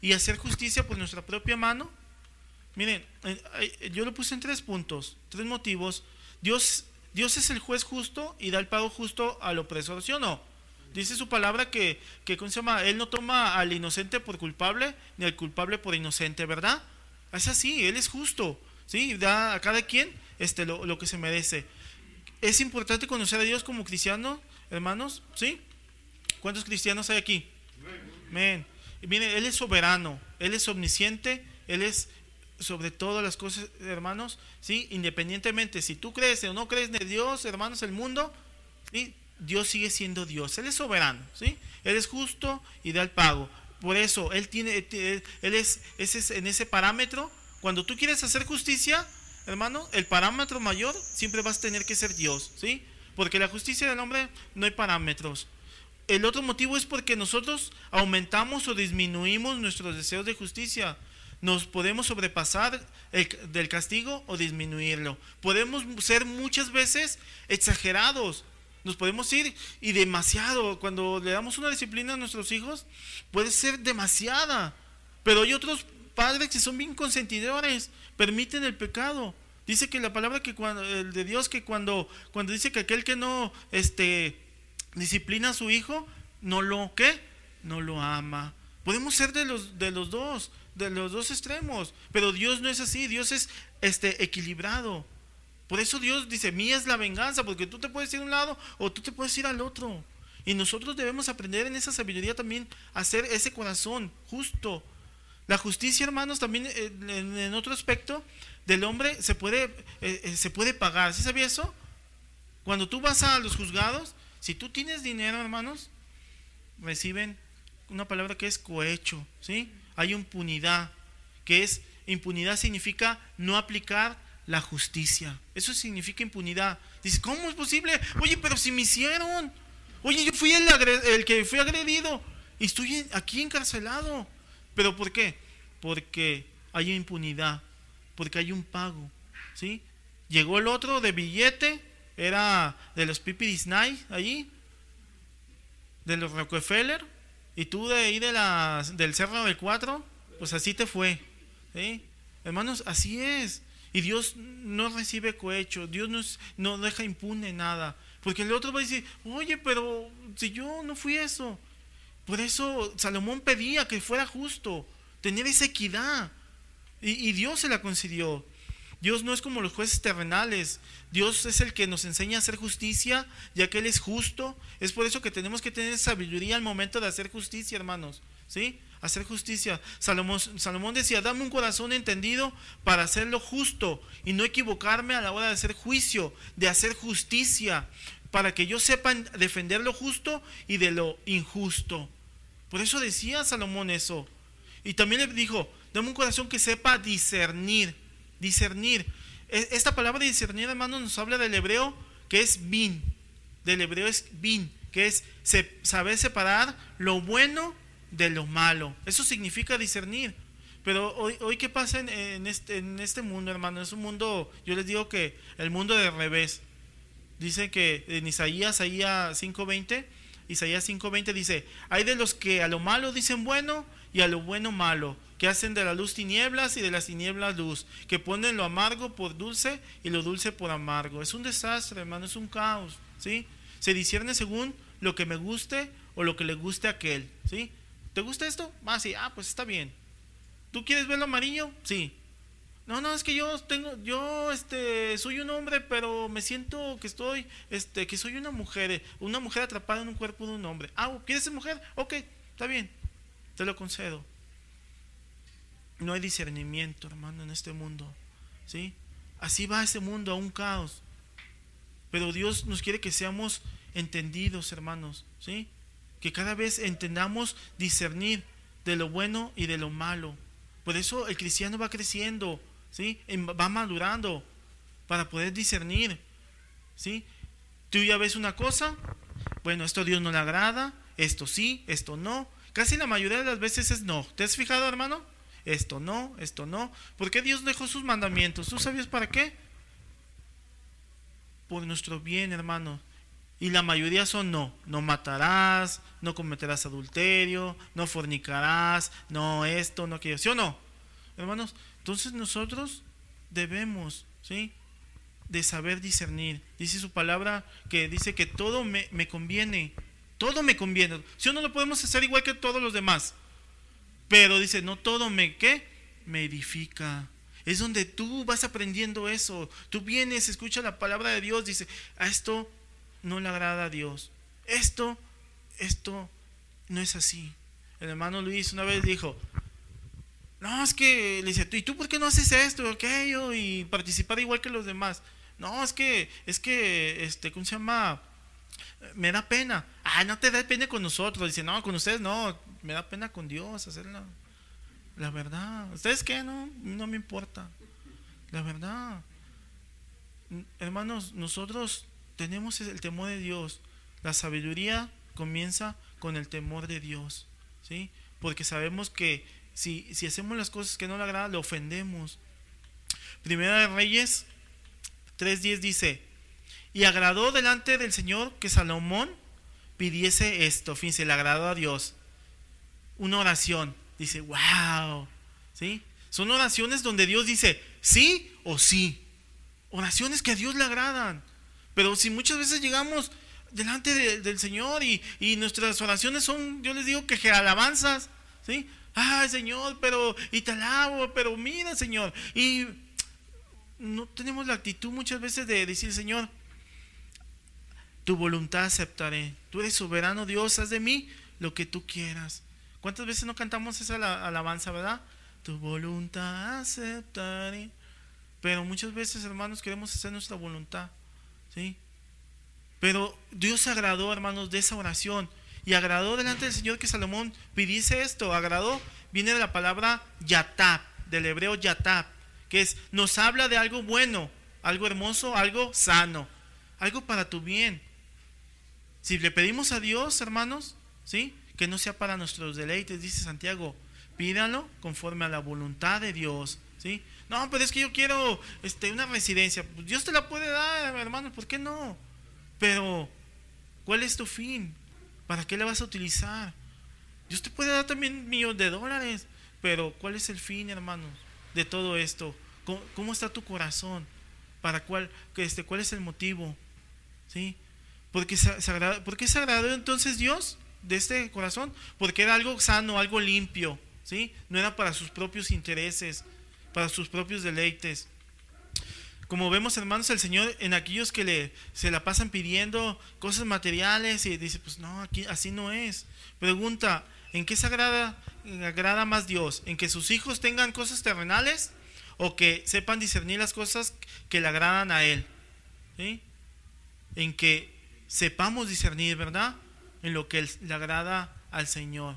Y hacer justicia por nuestra propia mano. Miren, eh, yo lo puse en tres puntos, tres motivos. Dios, Dios es el juez justo y da el pago justo al opresor, ¿sí o no? Dice su palabra que, que ¿cómo se llama? Él no toma al inocente por culpable, ni al culpable por inocente, ¿verdad? Es así, Él es justo, ¿sí? Da a cada quien este, lo, lo que se merece. Es importante conocer a Dios como cristiano, hermanos, ¿sí? ¿Cuántos cristianos hay aquí? Amén. Y mire, Él es soberano, Él es omnisciente, Él es sobre todas las cosas, hermanos, ¿sí? Independientemente si tú crees o no crees en Dios, hermanos, el mundo, ¿sí? Dios sigue siendo Dios, Él es soberano, ¿sí? Él es justo y da el pago. Por eso, Él tiene, Él es, ese, en ese parámetro, cuando tú quieres hacer justicia, hermano, el parámetro mayor siempre vas a tener que ser Dios, ¿sí? Porque la justicia del hombre no hay parámetros. El otro motivo es porque nosotros aumentamos o disminuimos nuestros deseos de justicia. Nos podemos sobrepasar del castigo o disminuirlo. Podemos ser muchas veces exagerados. Nos podemos ir y demasiado. Cuando le damos una disciplina a nuestros hijos, puede ser demasiada. Pero hay otros padres que son bien consentidores, permiten el pecado. Dice que la palabra que cuando, el de Dios que cuando, cuando dice que aquel que no este, disciplina a su hijo, no lo ¿qué? No lo ama. Podemos ser de los, de los dos, de los dos extremos, pero Dios no es así, Dios es este, equilibrado. Por eso Dios dice, mía es la venganza, porque tú te puedes ir a un lado o tú te puedes ir al otro. Y nosotros debemos aprender en esa sabiduría también a hacer ese corazón justo. La justicia, hermanos, también eh, en, otro aspecto del hombre se puede, eh, eh, se puede pagar. ¿Sí sabía eso? Cuando tú vas a los juzgados, si tú tienes dinero, hermanos, reciben una palabra que es cohecho, ¿sí? Hay impunidad, que es, impunidad significa no aplicar la justicia. Eso significa impunidad. Dice, ¿cómo es posible? Oye, pero si me hicieron. Oye, yo fui el, el que fui agredido y estoy aquí encarcelado. ¿Pero por qué? Porque hay impunidad, porque hay un pago. ¿sí? Llegó el otro de billete, era de los Pipi Disney allí, de los Rockefeller, y tú de ahí de del Cerro del Cuatro, pues así te fue. ¿sí? Hermanos, así es. Y Dios no recibe cohecho, Dios no, no deja impune nada. Porque el otro va a decir, oye, pero si yo no fui eso. Por eso Salomón pedía que fuera justo, tener esa equidad. Y, y, Dios se la concedió. Dios no es como los jueces terrenales. Dios es el que nos enseña a hacer justicia, ya que Él es justo. Es por eso que tenemos que tener sabiduría al momento de hacer justicia, hermanos. ¿Sí? hacer justicia. Salomón, Salomón decía, dame un corazón entendido para hacer lo justo y no equivocarme a la hora de hacer juicio, de hacer justicia, para que yo sepa defender lo justo y de lo injusto. Por eso decía Salomón eso. Y también le dijo, dame un corazón que sepa discernir, discernir. E, esta palabra discernir, hermano, nos habla del hebreo que es bin. Del hebreo es bin, que es saber separar lo bueno de lo malo. Eso significa discernir. Pero hoy, hoy ¿qué pasa en, este, en este mundo, hermano? Es un mundo, yo les digo que el mundo de revés. Dice que en Isaías, Isaías 5.20, Isaías 5.20 dice, hay de los que a lo malo dicen bueno y a lo bueno malo, que hacen de la luz tinieblas y de las tinieblas luz, que ponen lo amargo por dulce y lo dulce por amargo. Es un desastre, hermano, es un caos, ¿sí? Se discierne según lo que me guste o lo que le guste a aquel, ¿sí? ¿Te gusta esto? Ah, sí, ah, pues está bien. ¿Tú quieres verlo amarillo? Sí. No, no, es que yo tengo, yo este, soy un hombre, pero me siento que estoy, este, que soy una mujer, una mujer atrapada en un cuerpo de un hombre. Ah, ¿quieres ser mujer? Ok, está bien, te lo concedo. No hay discernimiento, hermano, en este mundo, ¿sí? Así va ese mundo a un caos. Pero Dios nos quiere que seamos entendidos, hermanos, ¿sí? que cada vez entendamos discernir de lo bueno y de lo malo. Por eso el cristiano va creciendo, ¿sí? va madurando para poder discernir. ¿sí? Tú ya ves una cosa, bueno, esto a Dios no le agrada, esto sí, esto no. Casi la mayoría de las veces es no. ¿Te has fijado, hermano? Esto no, esto no. ¿Por qué Dios dejó sus mandamientos? ¿Tú sabías para qué? Por nuestro bien, hermano. Y la mayoría son no, no matarás, no cometerás adulterio, no fornicarás, no esto, no aquello, ¿sí o no? Hermanos, entonces nosotros debemos, ¿sí? De saber discernir. Dice su palabra que dice que todo me, me conviene, todo me conviene. Si o no lo podemos hacer igual que todos los demás. Pero dice, no todo me, ¿qué? Me edifica. Es donde tú vas aprendiendo eso. Tú vienes, escucha la palabra de Dios, dice, a esto no le agrada a Dios. Esto, esto no es así. El hermano Luis una vez dijo, no, es que, le dice, ¿y tú por qué no haces esto o aquello y participar igual que los demás? No, es que, es que, este, ¿cómo se llama? Me da pena. Ah, no te da pena con nosotros. Dice, no, con ustedes no, me da pena con Dios hacerlo. La verdad. ¿Ustedes qué? No, no me importa. La verdad. Hermanos, nosotros tenemos el temor de Dios. La sabiduría comienza con el temor de Dios. ¿Sí? Porque sabemos que si, si hacemos las cosas que no le agradan, le ofendemos. Primera de Reyes 3.10 dice, y agradó delante del Señor que Salomón pidiese esto. Fíjense, le agradó a Dios. Una oración dice, wow, ¿sí? Son oraciones donde Dios dice sí o sí. Oraciones que a Dios le agradan. Pero si muchas veces llegamos delante del Señor y, nuestras oraciones son, yo les digo que alabanzas, ¿sí? Ay, Señor, pero, y te alabo, pero mira, Señor. Y no tenemos la actitud muchas veces de decir, Señor, tu voluntad aceptaré. Tú eres soberano, Dios, haz de mí lo que tú quieras. ¿Cuántas veces no cantamos esa alabanza, verdad? Tu voluntad aceptaré. Pero muchas veces, hermanos, queremos hacer nuestra voluntad. ¿Sí? Pero Dios agradó, hermanos, de esa oración. Y agradó delante del Señor que Salomón pidiese esto. Agradó, viene de la palabra yatab, del hebreo yatab, que es, nos habla de algo bueno, algo hermoso, algo sano, algo para tu bien. Si le pedimos a Dios, hermanos, ¿sí? Que no sea para nuestros deleites, dice Santiago. Pídalo conforme a la voluntad de Dios. ¿sí? No, pero es que yo quiero este, una residencia. Pues Dios te la puede dar, hermano, ¿por qué no? Pero, ¿cuál es tu fin? ¿Para qué la vas a utilizar? Dios te puede dar también millones de dólares, pero ¿cuál es el fin, hermano, de todo esto? ¿Cómo, está tu corazón? ¿Para cuál, este, cuál es el motivo? ¿Sí? Porque se, ¿Por qué se agradó entonces Dios? De este corazón, porque era algo sano, algo limpio, ¿sí? No era para sus propios intereses, para sus propios deleites. Como vemos, hermanos, el Señor en aquellos que le, se la pasan pidiendo cosas materiales y dice, pues no, aquí así no es. Pregunta, ¿en qué se agrada, agrada más Dios? ¿En que sus hijos tengan cosas terrenales o que sepan discernir las cosas que le agradan a Él? ¿Sí? En que sepamos discernir, ¿verdad? En lo que le agrada al Señor.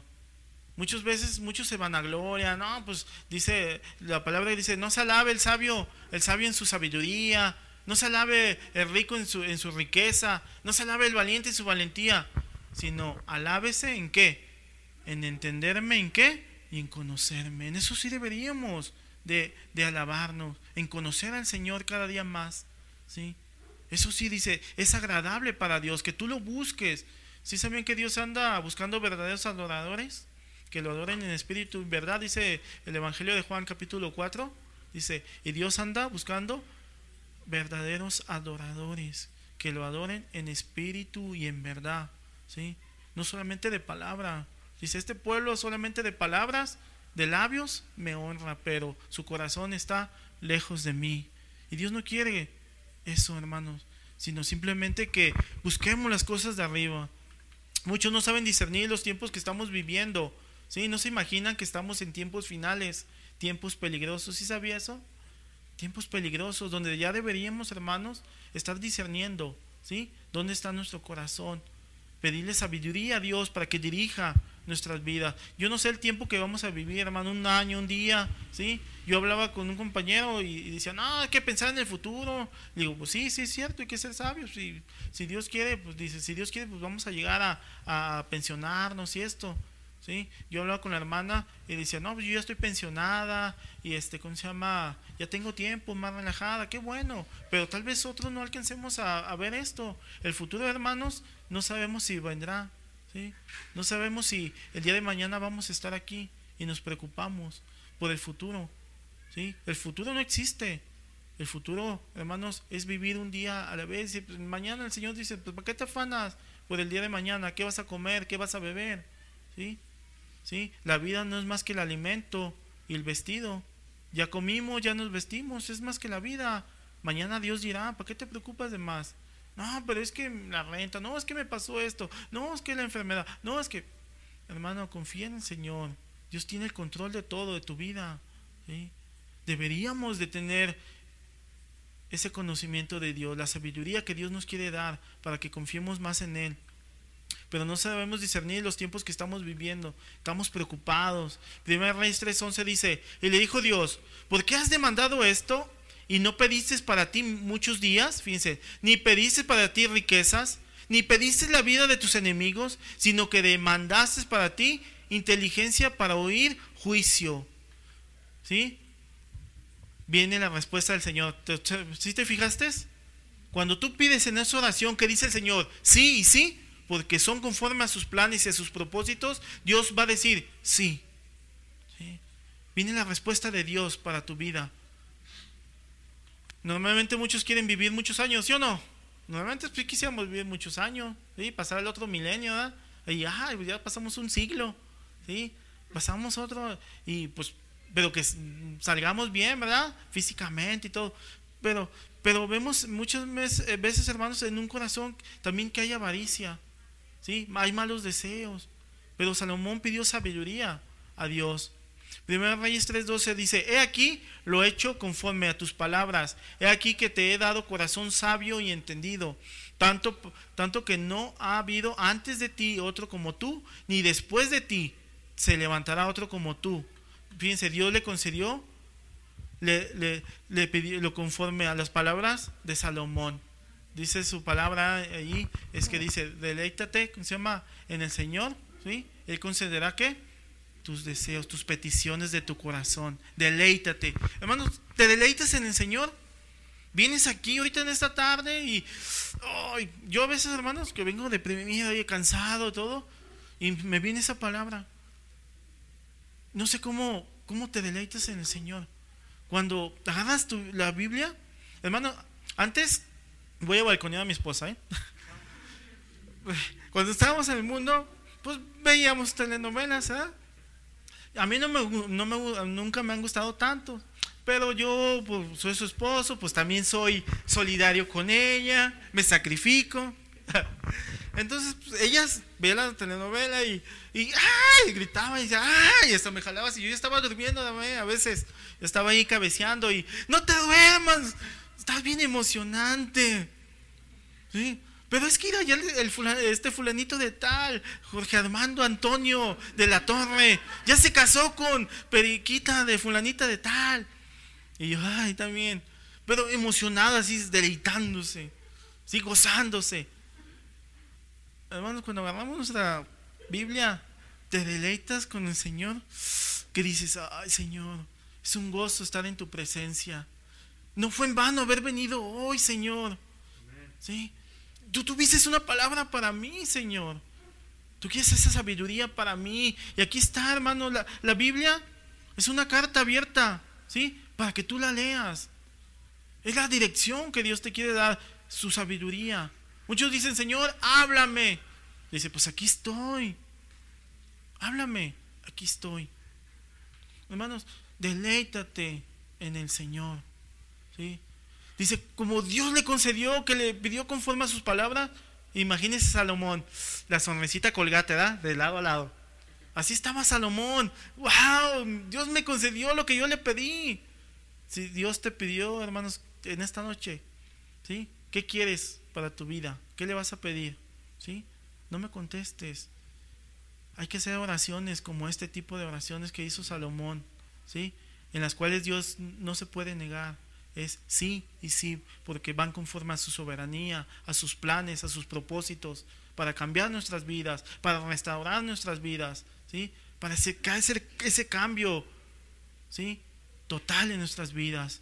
Muchas veces muchos se van a gloria, no, pues dice la palabra dice, no se alabe el sabio, el sabio en su sabiduría, no se alabe el rico en su, en su riqueza, no se alabe el valiente en su valentía, sino alábese en qué? En entenderme en qué y en conocerme. En eso sí deberíamos de, de alabarnos, en conocer al Señor cada día más, ¿sí? Eso sí dice, es agradable para Dios que tú lo busques, ¿Sí saben que Dios anda buscando verdaderos adoradores? Que lo adoren en espíritu y verdad, dice el Evangelio de Juan capítulo 4. Dice, y Dios anda buscando verdaderos adoradores, que lo adoren en espíritu y en verdad. ¿sí? No solamente de palabra. Dice, este pueblo solamente de palabras, de labios, me honra, pero su corazón está lejos de mí. Y Dios no quiere eso, hermanos, sino simplemente que busquemos las cosas de arriba, Muchos no saben discernir los tiempos que estamos viviendo. ¿sí? No se imaginan que estamos en tiempos finales, tiempos peligrosos. ¿Sí sabía eso? Tiempos peligrosos donde ya deberíamos, hermanos, estar discerniendo. ¿sí? ¿Dónde está nuestro corazón? Pedirle sabiduría a Dios para que dirija nuestras vidas. Yo no sé el tiempo que vamos a vivir, hermano, un año, un día, ¿sí? Yo hablaba con un compañero y, decía, no, hay que pensar en el futuro. digo, pues sí, sí es cierto, hay que ser sabios. Si, si Dios quiere, pues dice, si Dios quiere, pues vamos a llegar a, a pensionarnos y esto, ¿sí? Yo hablaba con la hermana y decía, no, pues yo ya estoy pensionada y este, ¿cómo se llama? Ya tengo tiempo, más relajada, qué bueno. Pero tal vez otros no alcancemos a, ver esto. El futuro, hermanos, no sabemos si vendrá, ¿sí? No sabemos si el día de mañana vamos a estar aquí y nos preocupamos por el futuro, ¿sí? El futuro no existe. El futuro, hermanos, es vivir un día a la vez. Mañana el Señor dice, pues ¿para qué te afanas por el día de mañana? ¿Qué vas a comer? ¿Qué vas a beber? ¿Sí? ¿Sí? La vida no es más que el alimento y el vestido. Ya comimos, ya nos vestimos, es más que la vida. Mañana Dios dirá, ¿para qué te preocupas de más? No, pero es que la renta, no, es que me pasó esto, no, es que la enfermedad, no, es que, hermano, confía en el Señor. Dios tiene el control de todo, de tu vida. Deberíamos de tener ese conocimiento de Dios, la sabiduría que Dios nos quiere dar para que confiemos más en Él pero no sabemos discernir los tiempos que estamos viviendo. Estamos preocupados. Primera Reyes 3:11 dice, y le dijo Dios, ¿por qué has demandado esto y no pediste para ti muchos días? Fíjense, ni pediste para ti riquezas, ni pediste la vida de tus enemigos, sino que demandaste para ti inteligencia para oír juicio. ¿Sí? Viene la respuesta del Señor. ¿Sí te fijaste? Cuando tú pides en esa oración que dice el Señor, sí y sí, porque son conforme a sus planes y a sus propósitos, Dios va a decir sí. Viene la respuesta de Dios para tu vida. Normalmente muchos quieren vivir muchos años, ¿sí o no? Normalmente pues, quisiéramos vivir muchos años, ¿sí? pasar el otro milenio, ¿verdad? Y pues, ya pasamos un siglo, ¿sí? Pasamos otro, y pues, pero que salgamos bien, ¿verdad? Físicamente y todo. Pero, pero vemos muchas veces, hermanos, en un corazón también que hay avaricia. ¿sí? Hay malos deseos. Pero Salomón pidió sabiduría a Dios. Primero Reyes 3:12 dice, he aquí lo he hecho conforme a tus palabras, he aquí que te he dado corazón sabio y entendido, tanto, tanto que no ha habido antes de ti otro como tú, ni después de ti se levantará otro como tú. Fíjense, Dios le concedió, le, le, le pidió lo conforme a las palabras de Salomón dice su palabra ahí, es que dice, deleítate, ¿cómo se llama? En el Señor, ¿sí? Él concederá que tus deseos, tus peticiones de tu corazón. Deleítate. Hermanos, ¿te deleitas en el Señor? Vienes aquí ahorita en esta tarde y yo a veces, hermanos, que vengo deprimido y cansado todo, y me viene esa palabra. No sé cómo, cómo te deleitas en el Señor. Cuando agarras tu, la Biblia, hermano, antes voy a balconear a mi esposa, ¿eh? Cuando estábamos en el mundo, pues veíamos telenovelas, ¿eh? A mí no me, no me, nunca me han gustado tanto, pero yo pues, soy su esposo, pues también soy solidario con ella, me sacrifico. Entonces, pues, ellas veían la telenovela y, y, ¡ay! gritaba y decía, ¡ay! Esto me jalaba así. Yo ya estaba durmiendo a veces, estaba ahí cabeceando y, ¡no te duermas! Estás bien emocionante. ¿Sí? Pero es que ir allá el, este fulanito de tal, Jorge Armando Antonio de la Torre, ya se casó con Periquita de fulanita de tal. Y yo, ay, también. Pero emocionado, así, deleitándose, sí, gozándose. Hermanos, cuando agarramos nuestra Biblia, te deleitas con el Señor, que dices, ay Señor, es un gozo estar en tu presencia. No fue en vano haber venido hoy, Señor. ¿Sí? Tú tuviste una palabra para mí, Señor. Tú quieres esa sabiduría para mí. Y aquí está, hermano, la, la Biblia es una carta abierta, ¿sí? Para que tú la leas. Es la dirección que Dios te quiere dar, su sabiduría. Muchos dicen, Señor, háblame. Dice, pues aquí estoy. Háblame, aquí estoy. Hermanos, deleítate en el Señor. Dice, como Dios le concedió, que le pidió conforme a sus palabras, imagínese Salomón, la sonrisita colgate, ¿verdad? De lado a lado. Así estaba Salomón. ¡Wow! Dios me concedió lo que yo le pedí. Si Dios te pidió, hermanos, en esta noche, ¿sí? ¿Qué quieres para tu vida? ¿Qué le vas a pedir? ¿Sí? No me contestes. Hay que hacer oraciones como este tipo de oraciones que hizo Salomón, ¿sí? En las cuales Dios no se puede negar es sí y sí, porque van conforme a su soberanía, a sus planes, a sus propósitos, para cambiar nuestras vidas, para restaurar nuestras vidas. ¿sí? Para hacer ese cambio, ¿sí? Total en nuestras vidas.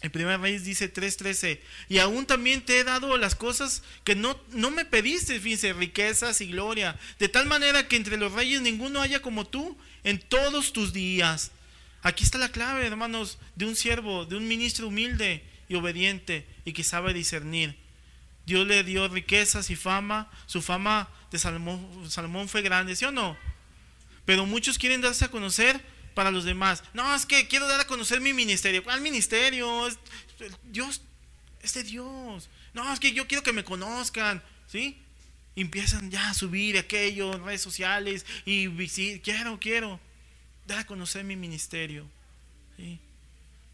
En primer Reyes dice 3:13, y aún también te he dado las cosas que no, no me pediste, fíjense, riquezas y gloria, de tal manera que entre los reyes ninguno haya como tú en todos tus días. Aquí está la clave, hermanos, de un siervo, de un ministro humilde y obediente y que sabe discernir. Dios le dio riquezas y fama, su fama de Salomón, fue grande, ¿sí o no? Pero muchos quieren darse a conocer para los demás. No, es que quiero dar a conocer mi ministerio. ¿Cuál ministerio? Dios, es de Dios. No, es que yo quiero que me conozcan. ¿Sí? empiezan ya a subir aquello en redes sociales y quiero, quiero dar a conocer mi ministerio. ¿Sí?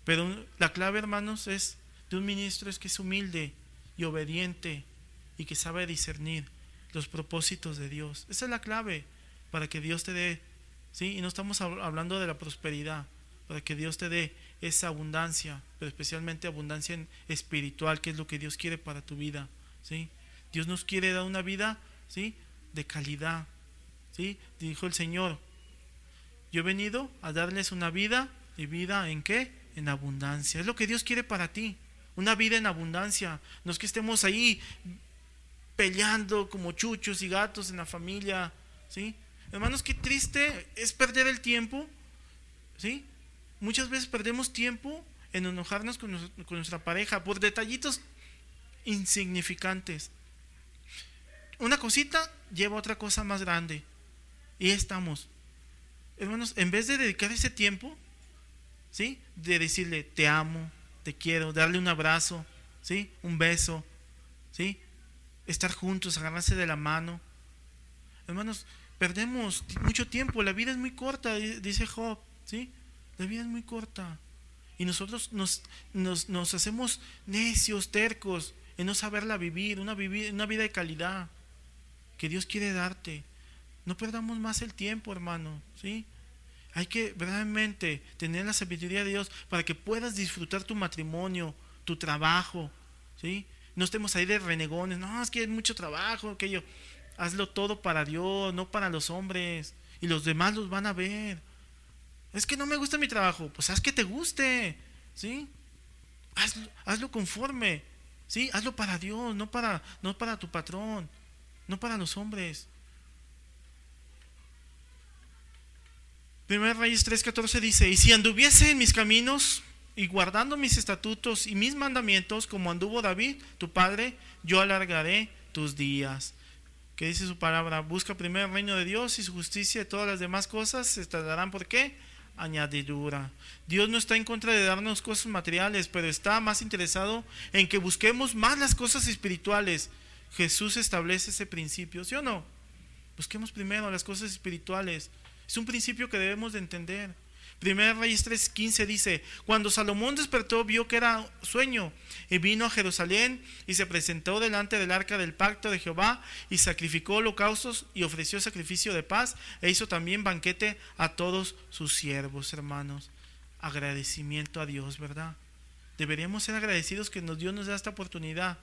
Pero la clave, hermanos, es de un ministro es que es humilde y obediente y que sabe discernir los propósitos de Dios. Esa es la clave para que Dios te dé ¿sí? Y no estamos hablando de la prosperidad, para que Dios te dé esa abundancia, pero especialmente abundancia espiritual, que es lo que Dios quiere para tu vida, ¿sí? Dios nos quiere dar una vida, ¿sí? De calidad, ¿sí? Dijo el Señor, yo he venido a darles una vida, ¿y vida en qué? En abundancia. Es lo que Dios quiere para ti, una vida en abundancia. No es que estemos ahí peleando como chuchos y gatos en la familia, ¿sí? Hermanos, qué triste es perder el tiempo, ¿sí? Muchas veces perdemos tiempo en enojarnos con, nuestra pareja por detallitos insignificantes. Una cosita lleva a otra cosa más grande. Y estamos. Hermanos, en vez de dedicar ese tiempo, ¿sí? De decirle, te amo, te quiero, darle un abrazo, ¿sí? Un beso, ¿sí? Estar juntos, agarrarse de la mano. Hermanos, perdemos mucho tiempo, la vida es muy corta, dice Job, ¿sí? La vida es muy corta. Y nosotros nos, nos, hacemos necios, tercos, en no saberla vivir una, vivir, una vida de calidad que Dios quiere darte. No perdamos más el tiempo, hermano, ¿sí? Hay que verdaderamente tener la sabiduría de Dios para que puedas disfrutar tu matrimonio, tu trabajo, ¿sí? No estemos ahí de renegones, no, es que hay mucho trabajo, aquello hazlo todo para Dios, no para los hombres. Y los demás los van a ver. Es que no me gusta mi trabajo. Pues haz que te guste. ¿Sí? Hazlo, conforme. ¿Sí? Hazlo para Dios, no para, no para tu patrón, no para los hombres. Primer Reyes 3:14 dice, y si anduviese en mis caminos y guardando mis estatutos y mis mandamientos, como anduvo David, tu padre, yo alargaré tus días que dice su palabra, busca primero el reino de Dios y su justicia y todas las demás cosas se te darán por qué? Añadidura. Dios no está en contra de darnos cosas materiales, pero está más interesado en que busquemos más las cosas espirituales. Jesús establece ese principio, ¿sí o no? Busquemos primero las cosas espirituales. Es un principio que debemos de entender. Primera Reyes 3:15 dice, cuando Salomón despertó vio que era sueño y vino a Jerusalén y se presentó delante del arca del pacto de Jehová y sacrificó holocaustos y ofreció sacrificio de paz e hizo también banquete a todos sus siervos, hermanos. Agradecimiento a Dios, ¿verdad? Deberíamos ser agradecidos que Dios nos da esta oportunidad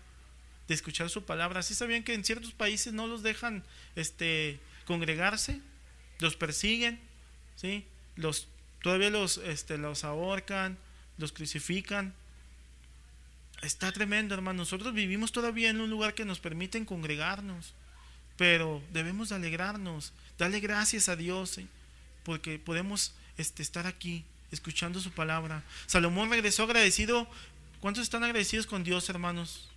de escuchar su palabra. ¿Sí sabían que en ciertos países no los dejan este, congregarse? Los persiguen, ¿sí? Los Todavía los, este, los ahorcan, los crucifican. Está tremendo, hermano. Nosotros vivimos todavía en un lugar que nos permiten congregarnos, pero debemos alegrarnos, darle gracias a Dios, porque podemos este, estar aquí escuchando su palabra. Salomón regresó agradecido. ¿Cuántos están agradecidos con Dios, hermanos?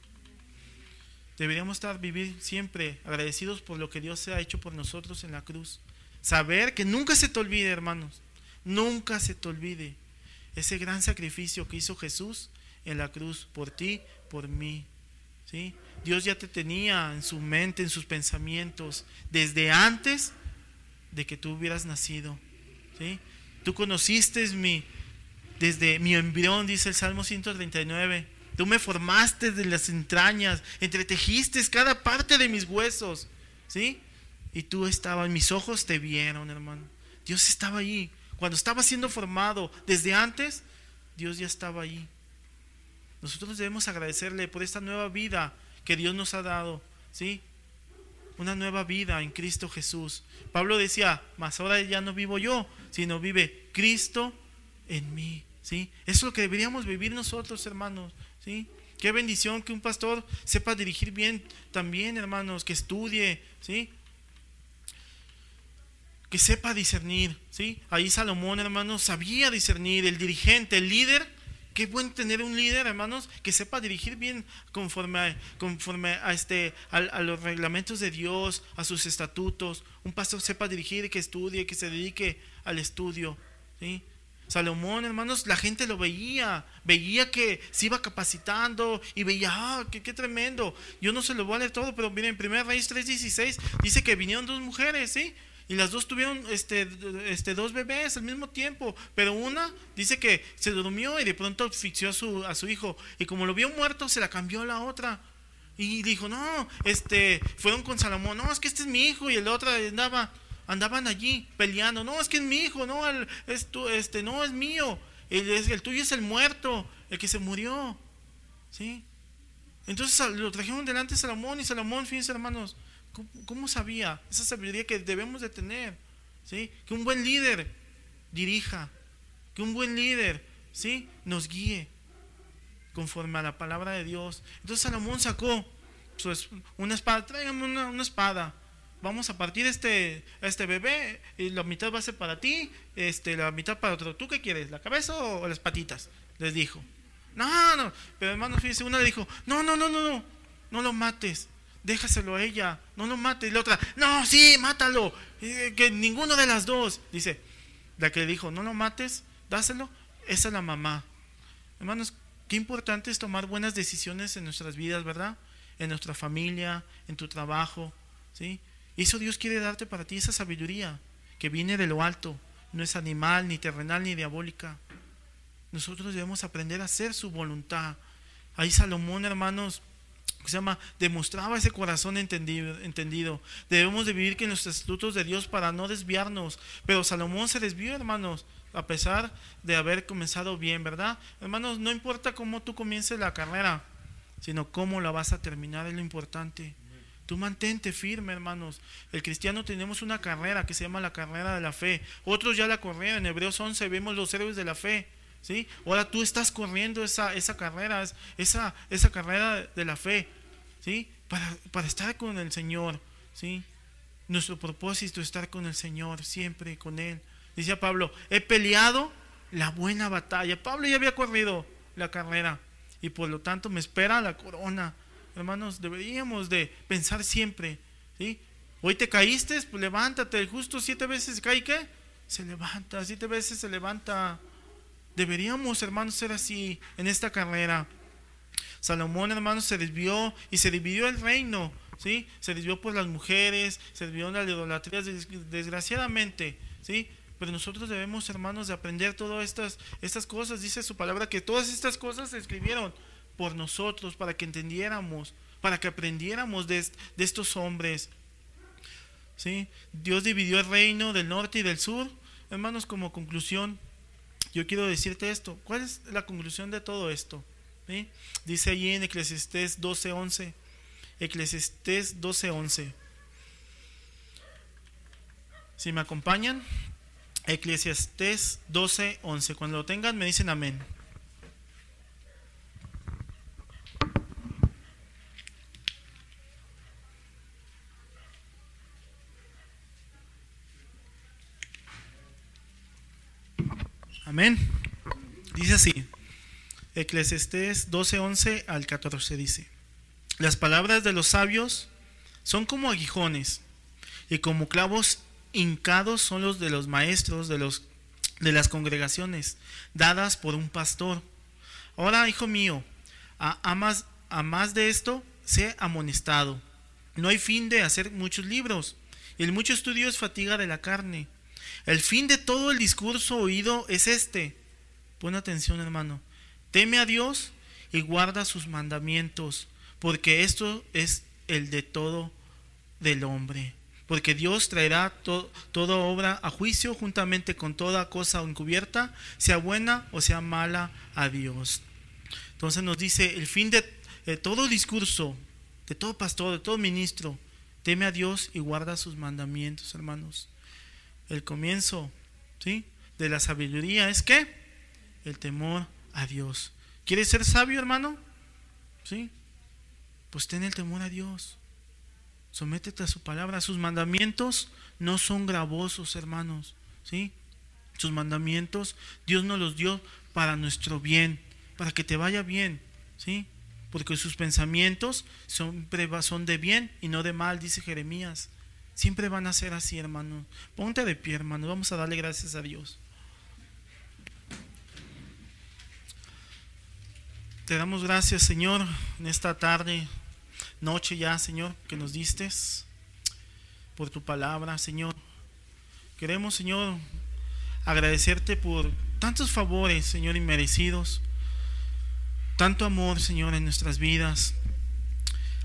Deberíamos estar vivir siempre agradecidos por lo que Dios se ha hecho por nosotros en la cruz. Saber que nunca se te olvide, hermanos, Nunca se te olvide ese gran sacrificio que hizo Jesús en la cruz por ti, por mí. ¿sí? Dios ya te tenía en su mente, en sus pensamientos, desde antes de que tú hubieras nacido. ¿sí? Tú conociste mi, desde mi embrión, dice el Salmo 139. Tú me formaste de las entrañas, entretejiste cada parte de mis huesos. ¿sí? Y tú estabas, mis ojos te vieron, hermano. Dios estaba ahí cuando estaba siendo formado desde antes, Dios ya estaba ahí. Nosotros debemos agradecerle por esta nueva vida que Dios nos ha dado, ¿sí? una nueva vida en Cristo Jesús. Pablo decía, mas ahora ya no vivo yo, sino vive Cristo en mí. ¿sí? Eso es lo que deberíamos vivir nosotros, hermanos. ¿sí? Qué bendición que un pastor sepa dirigir bien también, hermanos, que estudie, ¿sí? Que sepa discernir, ¿sí? Ahí Salomón, hermanos, sabía discernir, el dirigente, el líder Qué bueno tener un líder, hermanos, que sepa dirigir bien conforme a, conforme a, este, a, los reglamentos de Dios, a sus estatutos. Un pastor sepa dirigir, que estudie, que se dedique al estudio. ¿sí? Salomón, hermanos, la gente lo veía, veía que se iba capacitando y veía, ah, qué, tremendo. Yo no se lo voy a leer todo, pero miren, en 1 Reyes 3:16 dice que vinieron dos mujeres, ¿sí? Y las dos tuvieron este, este, dos bebés al mismo tiempo. Pero una dice que se durmió y de pronto asfixió a su, a su hijo. Y como lo vio muerto, se la cambió a la otra. Y dijo, no, este, fueron con Salomón, no, es que este es mi hijo. Y el otro andaba, andaban allí peleando, no, es que es mi hijo, no, el, es este, no, es mío. El, el tuyo es el muerto, el que se murió. ¿Sí? Entonces lo trajeron delante de Salomón y Salomón, fíjense hermanos, ¿Cómo, sabía? Esa sabiduría que debemos de tener. ¿sí? Que un buen líder dirija. Que un buen líder ¿sí? nos guíe conforme a la palabra de Dios. Entonces Salomón sacó una espada. Tráigame una, espada. Vamos a partir este, este bebé y la mitad va a ser para ti, este, la mitad para otro. ¿Tú qué quieres? ¿La cabeza o las patitas? Les dijo. No, no. Pero hermano, fíjense, una le dijo, no, no, no, no, no, no lo mates déjaselo a ella, no lo mates. Y la otra, no, sí, mátalo. que ninguno de las dos. Dice, la que dijo, no lo mates, dáselo, esa es la mamá. Hermanos, qué importante es tomar buenas decisiones en nuestras vidas, ¿verdad? En nuestra familia, en tu trabajo, ¿sí? Y eso Dios quiere darte para ti, esa sabiduría que viene de lo alto, no es animal, ni terrenal, ni diabólica. Nosotros debemos aprender a hacer su voluntad. Ahí Salomón, hermanos, se llama, demostraba ese corazón entendido. Debemos de vivir en los estatutos de Dios para no desviarnos. Pero Salomón se desvió, hermanos, a pesar de haber comenzado bien, ¿verdad? Hermanos, no importa cómo tú comiences la carrera, sino cómo la vas a terminar, es lo importante. Tú mantente firme, hermanos. El cristiano tenemos una carrera que se llama la carrera de la fe. Otros ya la corrieron. En Hebreos 11 vemos los héroes de la fe. ¿Sí? Ahora tú estás corriendo esa, esa carrera, esa, esa carrera de la fe, ¿sí? Para, para estar con el Señor, ¿sí? Nuestro propósito es estar con el Señor, siempre con Él. Decía Pablo, he peleado la buena batalla. Pablo ya había corrido la carrera y por lo tanto me espera la corona. Hermanos, deberíamos de pensar siempre, ¿sí? Hoy te caíste, pues levántate. justo siete veces cae, ¿qué? Se levanta, siete veces se levanta. Deberíamos, hermanos, ser así en esta carrera. Salomón, hermanos, se desvió y se dividió el reino, ¿sí? Se desvió por las mujeres, se desvió en la idolatría, desgraciadamente, ¿sí? Pero nosotros debemos, hermanos, de aprender todas estas, estas cosas. Dice su palabra que todas estas cosas se escribieron por nosotros, para que entendiéramos, para que aprendiéramos de, de estos hombres. ¿Sí? Dios dividió el reino del norte y del sur. Hermanos, como conclusión, yo quiero decirte esto. ¿Cuál es la conclusión de todo esto? Dice allí en Eclesiastés 12:11. Eclesiastés 12:11. Si me acompañan, Eclesiastés 12:11. Cuando lo tengan, me dicen amén. Amén. Dice así. Eclesiastés 12:11 al 14 dice, las palabras de los sabios son como aguijones y como clavos hincados son los de los maestros de, los, de las congregaciones dadas por un pastor. Ahora, hijo mío, a, más, a más de esto, sé amonestado. No hay fin de hacer muchos libros, y el mucho estudio es fatiga de la carne. El fin de todo el discurso oído es este. Pon atención, hermano. Teme a Dios y guarda sus mandamientos, porque esto es el de todo del hombre. Porque Dios traerá toda obra a juicio juntamente con toda cosa encubierta, sea buena o sea mala a Dios. Entonces nos dice, el fin de, de todo discurso, de todo pastor, de todo ministro, Teme a Dios y guarda sus mandamientos, hermanos. El comienzo, ¿sí? De la sabiduría es que el temor a Dios. ¿Quieres ser sabio, hermano? ¿Sí? Pues ten el temor a Dios. Sométete a su palabra. Sus mandamientos no son gravosos, hermanos. ¿Sí? Sus mandamientos Dios nos los dio para nuestro bien, para que te vaya bien. ¿Sí? Porque sus pensamientos son de bien y no de mal, dice Jeremías. Siempre van a ser así, hermano. Ponte de pie, hermano. Vamos a darle gracias a Dios. Te damos gracias, Señor, en esta tarde, noche ya, Señor, que nos diste por tu palabra, Señor. Queremos, Señor, agradecerte por tantos favores, Señor, inmerecidos, tanto amor, Señor, en nuestras vidas.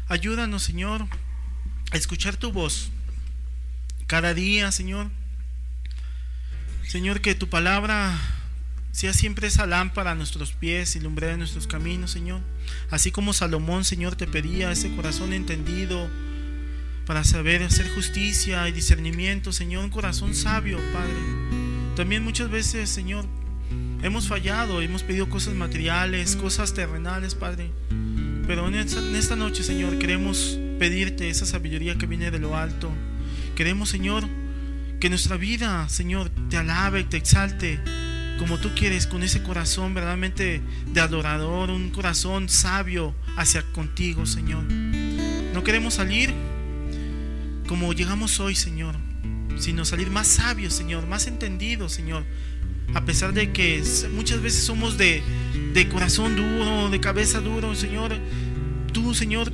Ayúdanos, Señor, a escuchar tu voz cada día, Señor. Señor, que tu palabra sea siempre esa lámpara a nuestros pies y lumbrera nuestros caminos, Señor. Así como Salomón, Señor, te pedía ese corazón entendido para saber hacer justicia y discernimiento, Señor, un corazón sabio, Padre. También muchas veces, Señor, hemos fallado, hemos pedido cosas materiales, cosas terrenales, Padre. Pero esta, en esta noche, Señor, queremos pedirte esa sabiduría que viene de lo alto. Queremos, Señor, que nuestra vida, Señor, te alabe te exalte como tú quieres, con ese corazón verdaderamente de adorador, un corazón sabio hacia contigo, Señor. No queremos salir como llegamos hoy, Señor, sino salir más sabios, Señor, más entendidos, Señor. A pesar de que muchas veces somos de, de corazón duro, de cabeza duro, Señor, tú, Señor,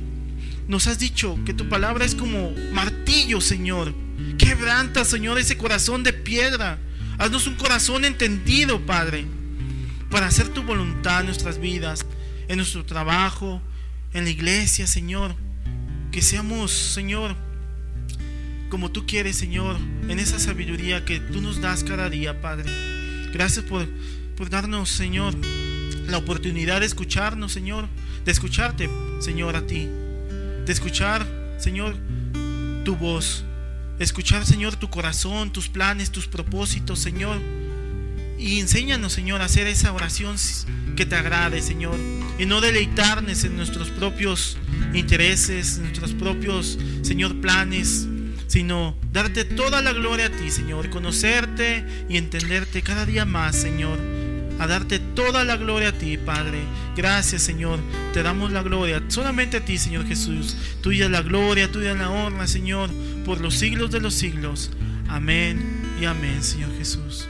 nos has dicho que tu palabra es como martillo, Señor. Quebranta, Señor, ese corazón de piedra Haznos un corazón entendido, Padre, para hacer tu voluntad en nuestras vidas, en nuestro trabajo, en la iglesia, Señor. Que seamos, Señor, como tú quieres, Señor, en esa sabiduría que tú nos das cada día, Padre. Gracias por, darnos, Señor, la oportunidad de escucharnos, Señor, de escucharte, Señor, a ti, de escuchar, Señor, tu voz escuchar, Señor, tu corazón, tus planes, tus propósitos, Señor. Y enséñanos, Señor, a hacer esa oración que te agrade, Señor. Y no deleitarnos en nuestros propios intereses, en nuestros propios, Señor, planes, sino darte toda la gloria a ti, Señor. Conocerte y entenderte cada día más, Señor. A darte toda la gloria a ti, Padre. Gracias, Señor. Te damos la gloria solamente a ti, Señor Jesús. Tuya la gloria, tuya la honra, Señor por los siglos de los siglos. Amén y amén, Señor Jesús.